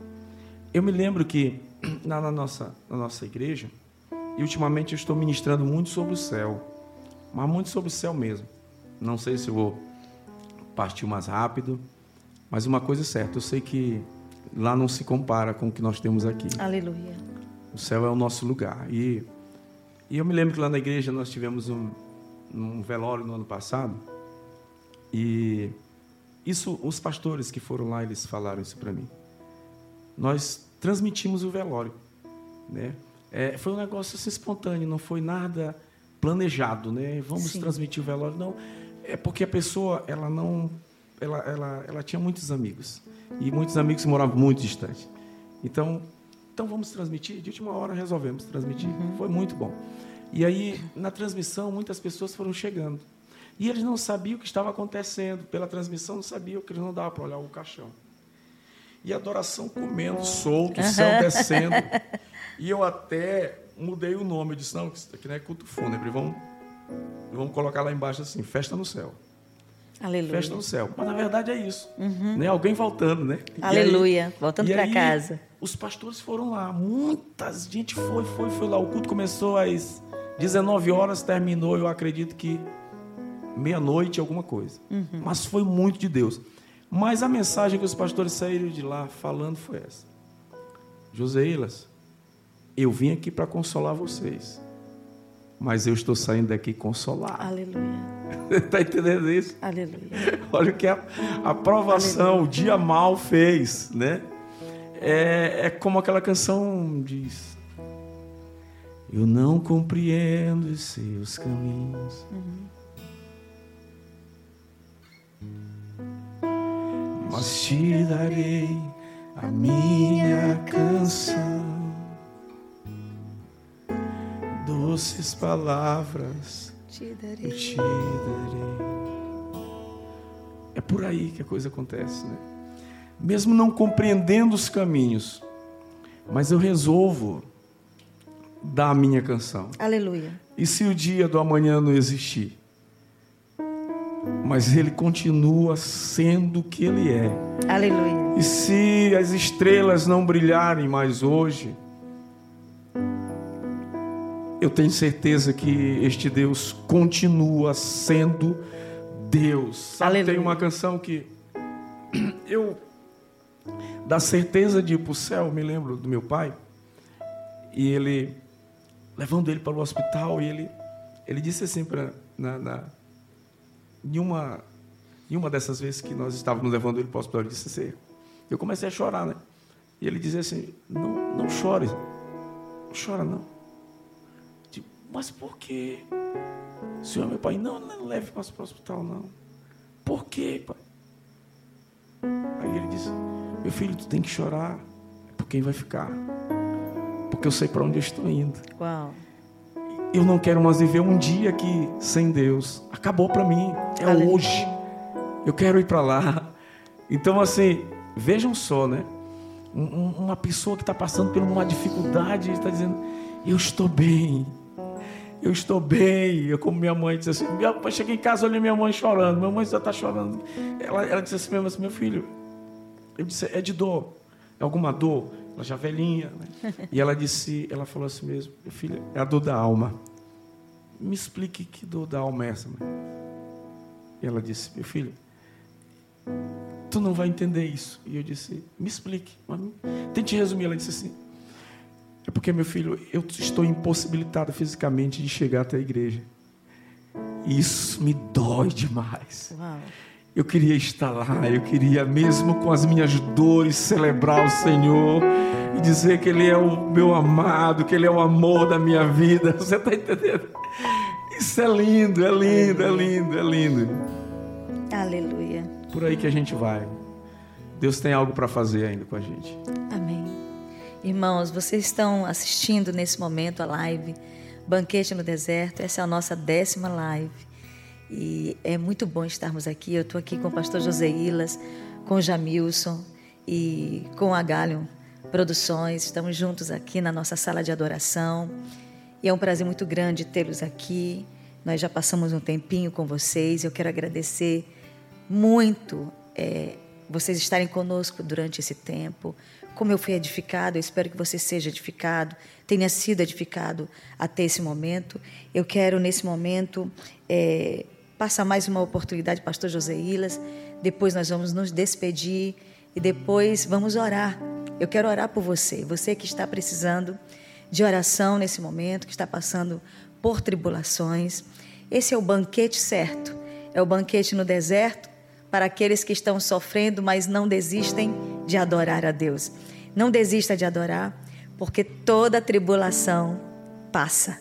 Eu me lembro que na, na nossa, na nossa igreja, e ultimamente eu estou ministrando muito sobre o céu, mas muito sobre o céu mesmo. Não sei se vou partir mais rápido, mas uma coisa é certa, eu sei que lá não se compara com o que nós temos aqui. Aleluia. O céu é o nosso lugar. E, e eu me lembro que lá na igreja nós tivemos um, um velório no ano passado. E isso, os pastores que foram lá, eles falaram isso para mim. Nós transmitimos o velório, né? É, foi um negócio assim, espontâneo, não foi nada planejado, né? Vamos Sim. transmitir o velório, não. É porque a pessoa, ela não, ela, ela, ela tinha muitos amigos e muitos amigos moravam muito distante. Então, então vamos transmitir. De última hora resolvemos transmitir. Uhum. Foi muito bom. E aí, na transmissão, muitas pessoas foram chegando. E eles não sabiam o que estava acontecendo. Pela transmissão, não sabiam que eles não dava para olhar o caixão. E a adoração comendo, solto, o céu descendo. E eu até mudei o nome. Eu disse, não, isso aqui não é culto fúnebre. Vamos, vamos colocar lá embaixo assim, festa no céu. Aleluia. Festa no céu. Mas na verdade é isso. Uhum. Né? Alguém voltando, né? Aleluia. Aí, voltando para casa. Os pastores foram lá. Muitas gente foi, foi, foi lá. O culto começou às 19 horas, terminou, eu acredito que meia-noite, alguma coisa. Uhum. Mas foi muito de Deus. Mas a mensagem que os pastores saíram de lá falando foi essa: Joseilas, eu vim aqui para consolar vocês, mas eu estou saindo daqui consolado. Aleluia. Está entendendo isso? Aleluia. Olha o que a, a provação, o dia mal fez, né? É, é como aquela canção diz. Eu não compreendo os seus caminhos. Uhum. Mas te darei a minha canção. Doces palavras te darei. te darei. É por aí que a coisa acontece, né? Mesmo não compreendendo os caminhos, mas eu resolvo dar a minha canção. Aleluia. E se o dia do amanhã não existir? Mas ele continua sendo o que ele é. Aleluia. E se as estrelas não brilharem mais hoje, eu tenho certeza que este Deus continua sendo Deus. Sabe, Aleluia. tem uma canção que eu da certeza de ir para o céu, me lembro do meu pai, e ele levando ele para o hospital, e ele, ele disse assim para na, na, em, uma, em uma dessas vezes que nós estávamos levando ele para o hospital, ele disse assim, eu comecei a chorar, né? E ele dizia assim, não, não chore, não chora não. Mas por quê? Senhor, meu pai, não, não leve para o hospital, não. Por quê, pai? Aí ele disse: Meu filho, tu tem que chorar. Por quem vai ficar. Porque eu sei para onde eu estou indo. Uau. Eu não quero mais viver um dia aqui sem Deus. Acabou para mim. É Aleluia. hoje. Eu quero ir para lá. Então, assim, vejam só, né? Uma pessoa que está passando por uma dificuldade está dizendo: Eu estou bem eu estou bem. Eu, como minha mãe disse assim, eu cheguei em casa, olhei minha mãe chorando. Minha mãe já está chorando. Ela, ela disse assim mesmo assim, meu filho, eu disse, é de dor. É alguma dor? Ela já velhinha. Né? E ela disse, ela falou assim mesmo, meu filho, é a dor da alma. Me explique que dor da alma é essa, mãe. E ela disse, meu filho, tu não vai entender isso. E eu disse, me explique. Tente resumir. Ela disse assim, é porque, meu filho, eu estou impossibilitado fisicamente de chegar até a igreja. Isso me dói demais. Uau. Eu queria estar lá, eu queria, mesmo com as minhas dores, celebrar o Senhor e dizer que Ele é o meu amado, que Ele é o amor da minha vida. Você está entendendo? Isso é lindo, é lindo, é lindo, é lindo. Aleluia. Por aí que a gente vai. Deus tem algo para fazer ainda com a gente. Amém. Irmãos, vocês estão assistindo nesse momento a live Banquete no Deserto. Essa é a nossa décima live. E é muito bom estarmos aqui. Eu estou aqui com o pastor José Ilas, com o Jamilson e com a Galion Produções. Estamos juntos aqui na nossa sala de adoração. E é um prazer muito grande tê-los aqui. Nós já passamos um tempinho com vocês. Eu quero agradecer muito é, vocês estarem conosco durante esse tempo como eu fui edificado, eu espero que você seja edificado, tenha sido edificado até esse momento. Eu quero, nesse momento, é, passar mais uma oportunidade, Pastor José Ilas. Depois nós vamos nos despedir e depois vamos orar. Eu quero orar por você, você que está precisando de oração nesse momento, que está passando por tribulações. Esse é o banquete certo, é o banquete no deserto para aqueles que estão sofrendo, mas não desistem de adorar a Deus. Não desista de adorar, porque toda tribulação passa.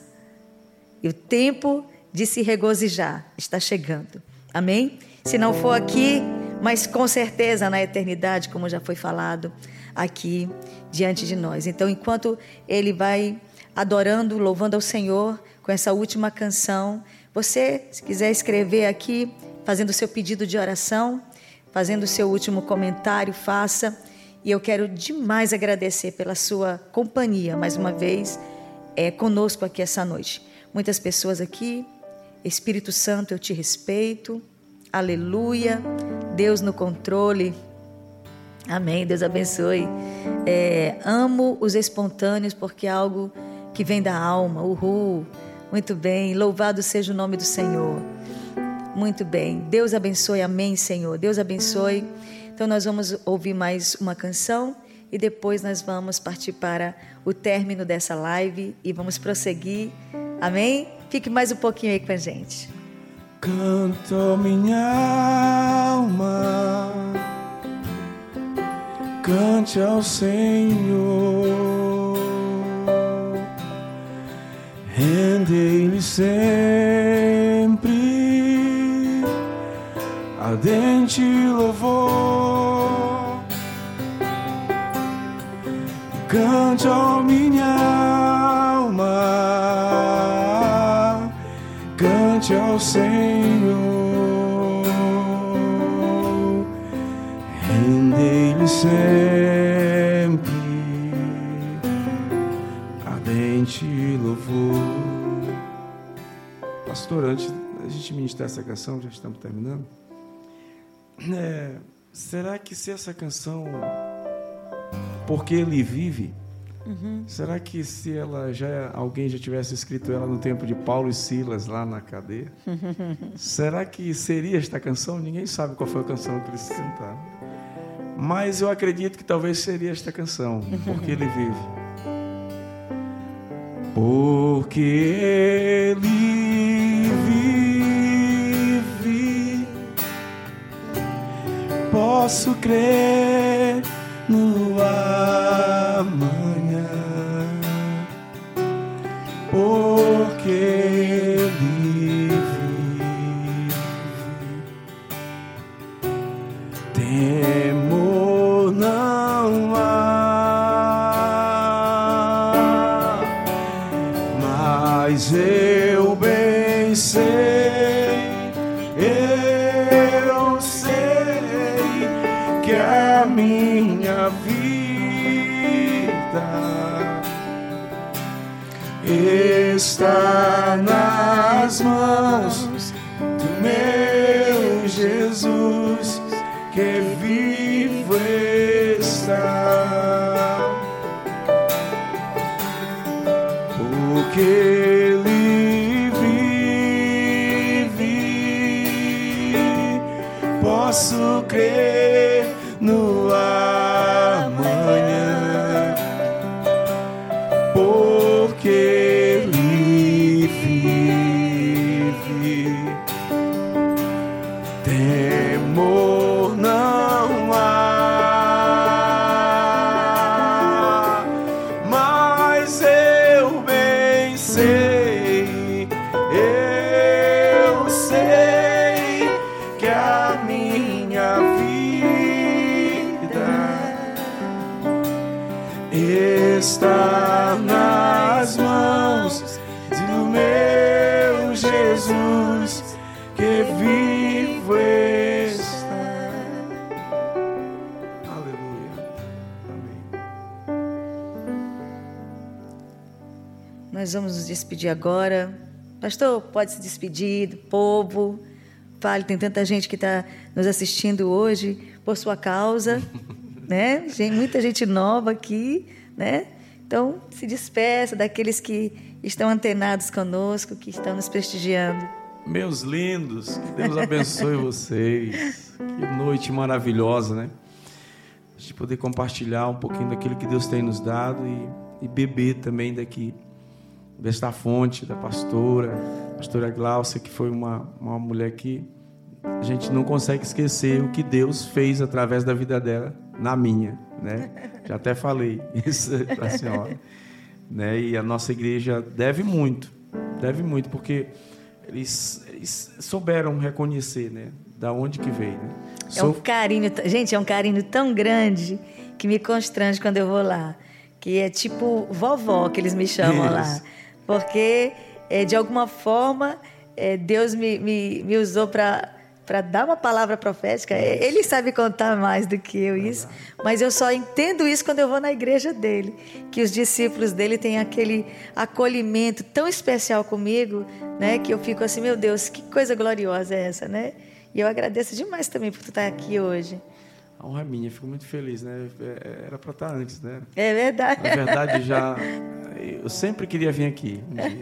E o tempo de se regozijar está chegando. Amém? Se não for aqui, mas com certeza na eternidade, como já foi falado aqui, diante de nós. Então, enquanto ele vai adorando, louvando ao Senhor com essa última canção, você, se quiser escrever aqui, fazendo o seu pedido de oração, fazendo o seu último comentário, faça. E eu quero demais agradecer pela sua companhia, mais uma vez, é, conosco aqui essa noite. Muitas pessoas aqui, Espírito Santo, eu te respeito, aleluia, Deus no controle, amém, Deus abençoe. É, amo os espontâneos porque é algo que vem da alma, uhul, muito bem, louvado seja o nome do Senhor. Muito bem, Deus abençoe, amém, Senhor, Deus abençoe. Então, nós vamos ouvir mais uma canção e depois nós vamos partir para o término dessa live e vamos prosseguir, amém? Fique mais um pouquinho aí com a gente. Canto minha alma, cante ao Senhor, rendei-lhe sempre ardente louvor. Cante ao minha alma, cante ao Senhor, rendei-lhe sempre ardente louvor. Pastor, antes da gente ministrar essa canção, já estamos terminando. É, será que se essa canção, porque ele vive, será que se ela já alguém já tivesse escrito ela no tempo de Paulo e Silas lá na cadeia, será que seria esta canção? Ninguém sabe qual foi a canção que eles cantaram. Mas eu acredito que talvez seria esta canção, porque ele vive. Porque ele posso crer no amanhã, porque está nas mãos Temor não há, mas eu bem sei, eu sei que a minha vida está Nós vamos nos despedir agora. Pastor, pode se despedir do povo. Fale, tem tanta gente que está nos assistindo hoje por sua causa, né? Tem muita gente nova aqui, né? Então, se despeça daqueles que estão antenados conosco, que estão nos prestigiando. Meus lindos, que Deus abençoe vocês. Que noite maravilhosa, né? A gente poder compartilhar um pouquinho daquilo que Deus tem nos dado e, e beber também daqui, desta fonte da pastora, pastora Glaucia, que foi uma, uma mulher que a gente não consegue esquecer o que Deus fez através da vida dela, na minha, né? Já até falei isso para a senhora. Né? E a nossa igreja deve muito, deve muito, porque eles, eles souberam reconhecer, né? Da onde que veio, né? É um carinho, gente, é um carinho tão grande que me constrange quando eu vou lá, que é tipo vovó que eles me chamam Isso. lá, porque é, de alguma forma é, Deus me, me, me usou para para dar uma palavra profética. Ele sabe contar mais do que eu isso, mas eu só entendo isso quando eu vou na igreja dele, que os discípulos dele têm aquele acolhimento tão especial comigo, né, que eu fico assim, meu Deus, que coisa gloriosa é essa, né? E eu agradeço demais também por tu estar aqui hoje. A honra é minha, fico muito feliz, né? É, era para estar antes, né? É verdade. Na verdade, já. Eu sempre queria vir aqui um dia.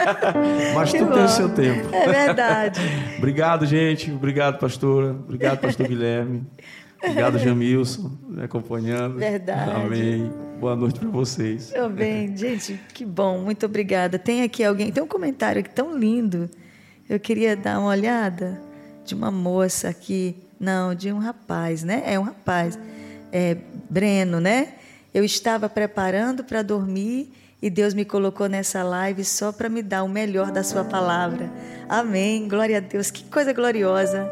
Mas tudo tem o seu tempo. É verdade. Obrigado, gente. Obrigado, pastora. Obrigado, pastor Guilherme. Obrigado, Jamilson, me acompanhando. Verdade. Amém. Boa noite para vocês. Eu bem, gente, que bom. Muito obrigada. Tem aqui alguém, tem um comentário aqui tão lindo. Eu queria dar uma olhada de uma moça aqui não, de um rapaz, né? É um rapaz. É, Breno, né? Eu estava preparando para dormir e Deus me colocou nessa live só para me dar o melhor da Sua palavra. Amém. Glória a Deus. Que coisa gloriosa.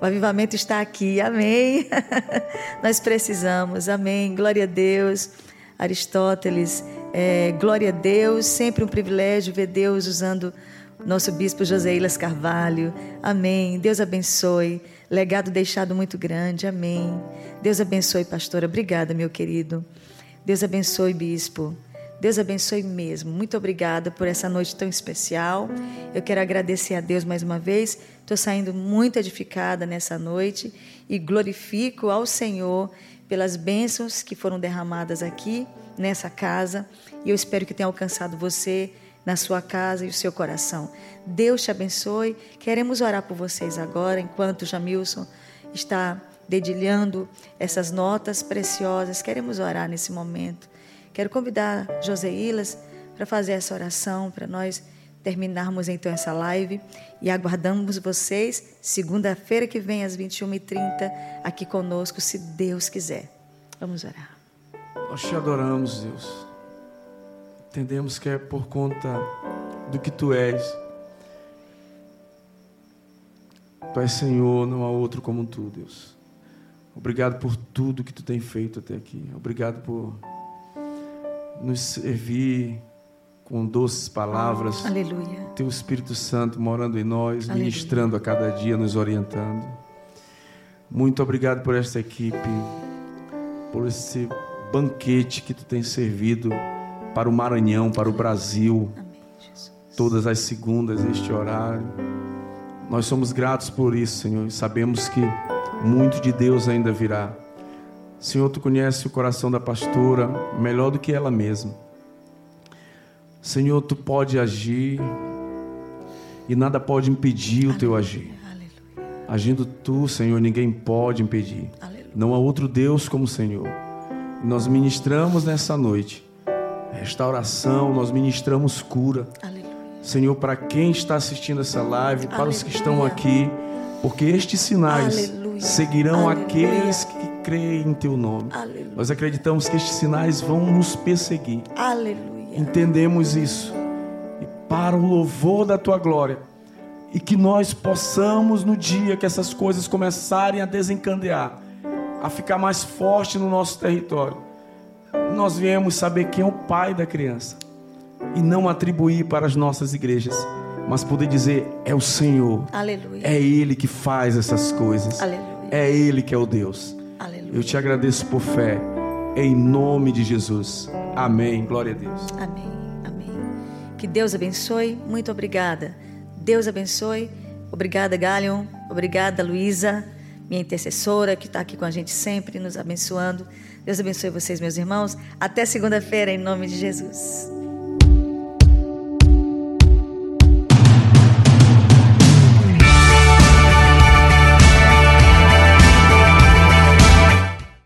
O avivamento está aqui. Amém. Nós precisamos. Amém. Glória a Deus. Aristóteles. É, glória a Deus. Sempre um privilégio ver Deus usando nosso bispo José Carvalho. Amém. Deus abençoe. Legado deixado muito grande. Amém. Deus abençoe, pastora. Obrigada, meu querido. Deus abençoe, bispo. Deus abençoe mesmo. Muito obrigada por essa noite tão especial. Eu quero agradecer a Deus mais uma vez. Estou saindo muito edificada nessa noite e glorifico ao Senhor pelas bênçãos que foram derramadas aqui nessa casa. E eu espero que tenha alcançado você na sua casa e o seu coração. Deus te abençoe. Queremos orar por vocês agora, enquanto Jamilson está dedilhando essas notas preciosas. Queremos orar nesse momento. Quero convidar Joseilas para fazer essa oração, para nós terminarmos então essa live e aguardamos vocês segunda-feira que vem às 21h30 aqui conosco, se Deus quiser. Vamos orar. Nós te adoramos, Deus. Entendemos que é por conta do que tu és. Tu és Senhor, não há outro como tu, Deus. Obrigado por tudo que tu tem feito até aqui. Obrigado por nos servir com doces palavras. Aleluia. Teu Espírito Santo morando em nós, Aleluia. ministrando a cada dia, nos orientando. Muito obrigado por esta equipe, por esse banquete que tu tens servido para o Maranhão, para o Brasil, todas as segundas, este horário. Nós somos gratos por isso, Senhor, e sabemos que muito de Deus ainda virá. Senhor, tu conhece o coração da pastora melhor do que ela mesma. Senhor, tu pode agir e nada pode impedir o teu agir. Agindo tu, Senhor, ninguém pode impedir. Não há outro Deus como o Senhor. Nós ministramos nessa noite restauração, nós ministramos cura. Senhor, para quem está assistindo essa live, para os que estão aqui, porque estes sinais seguirão aqueles que creem em teu nome. Nós acreditamos que estes sinais vão nos perseguir. Entendemos isso. E para o louvor da tua glória, e que nós possamos, no dia que essas coisas começarem a desencandear, a ficar mais forte no nosso território, nós viemos saber quem é o pai da criança e não atribuir para as nossas igrejas, mas poder dizer é o Senhor. Aleluia. É ele que faz essas coisas. Aleluia. É ele que é o Deus. Eu te agradeço por fé em nome de Jesus. Amém. Glória a Deus. Amém. Amém. Que Deus abençoe. Muito obrigada. Deus abençoe. Obrigada, Galion. Obrigada, Luísa, minha intercessora, que está aqui com a gente sempre, nos abençoando. Deus abençoe vocês, meus irmãos. Até segunda-feira, em nome de Jesus.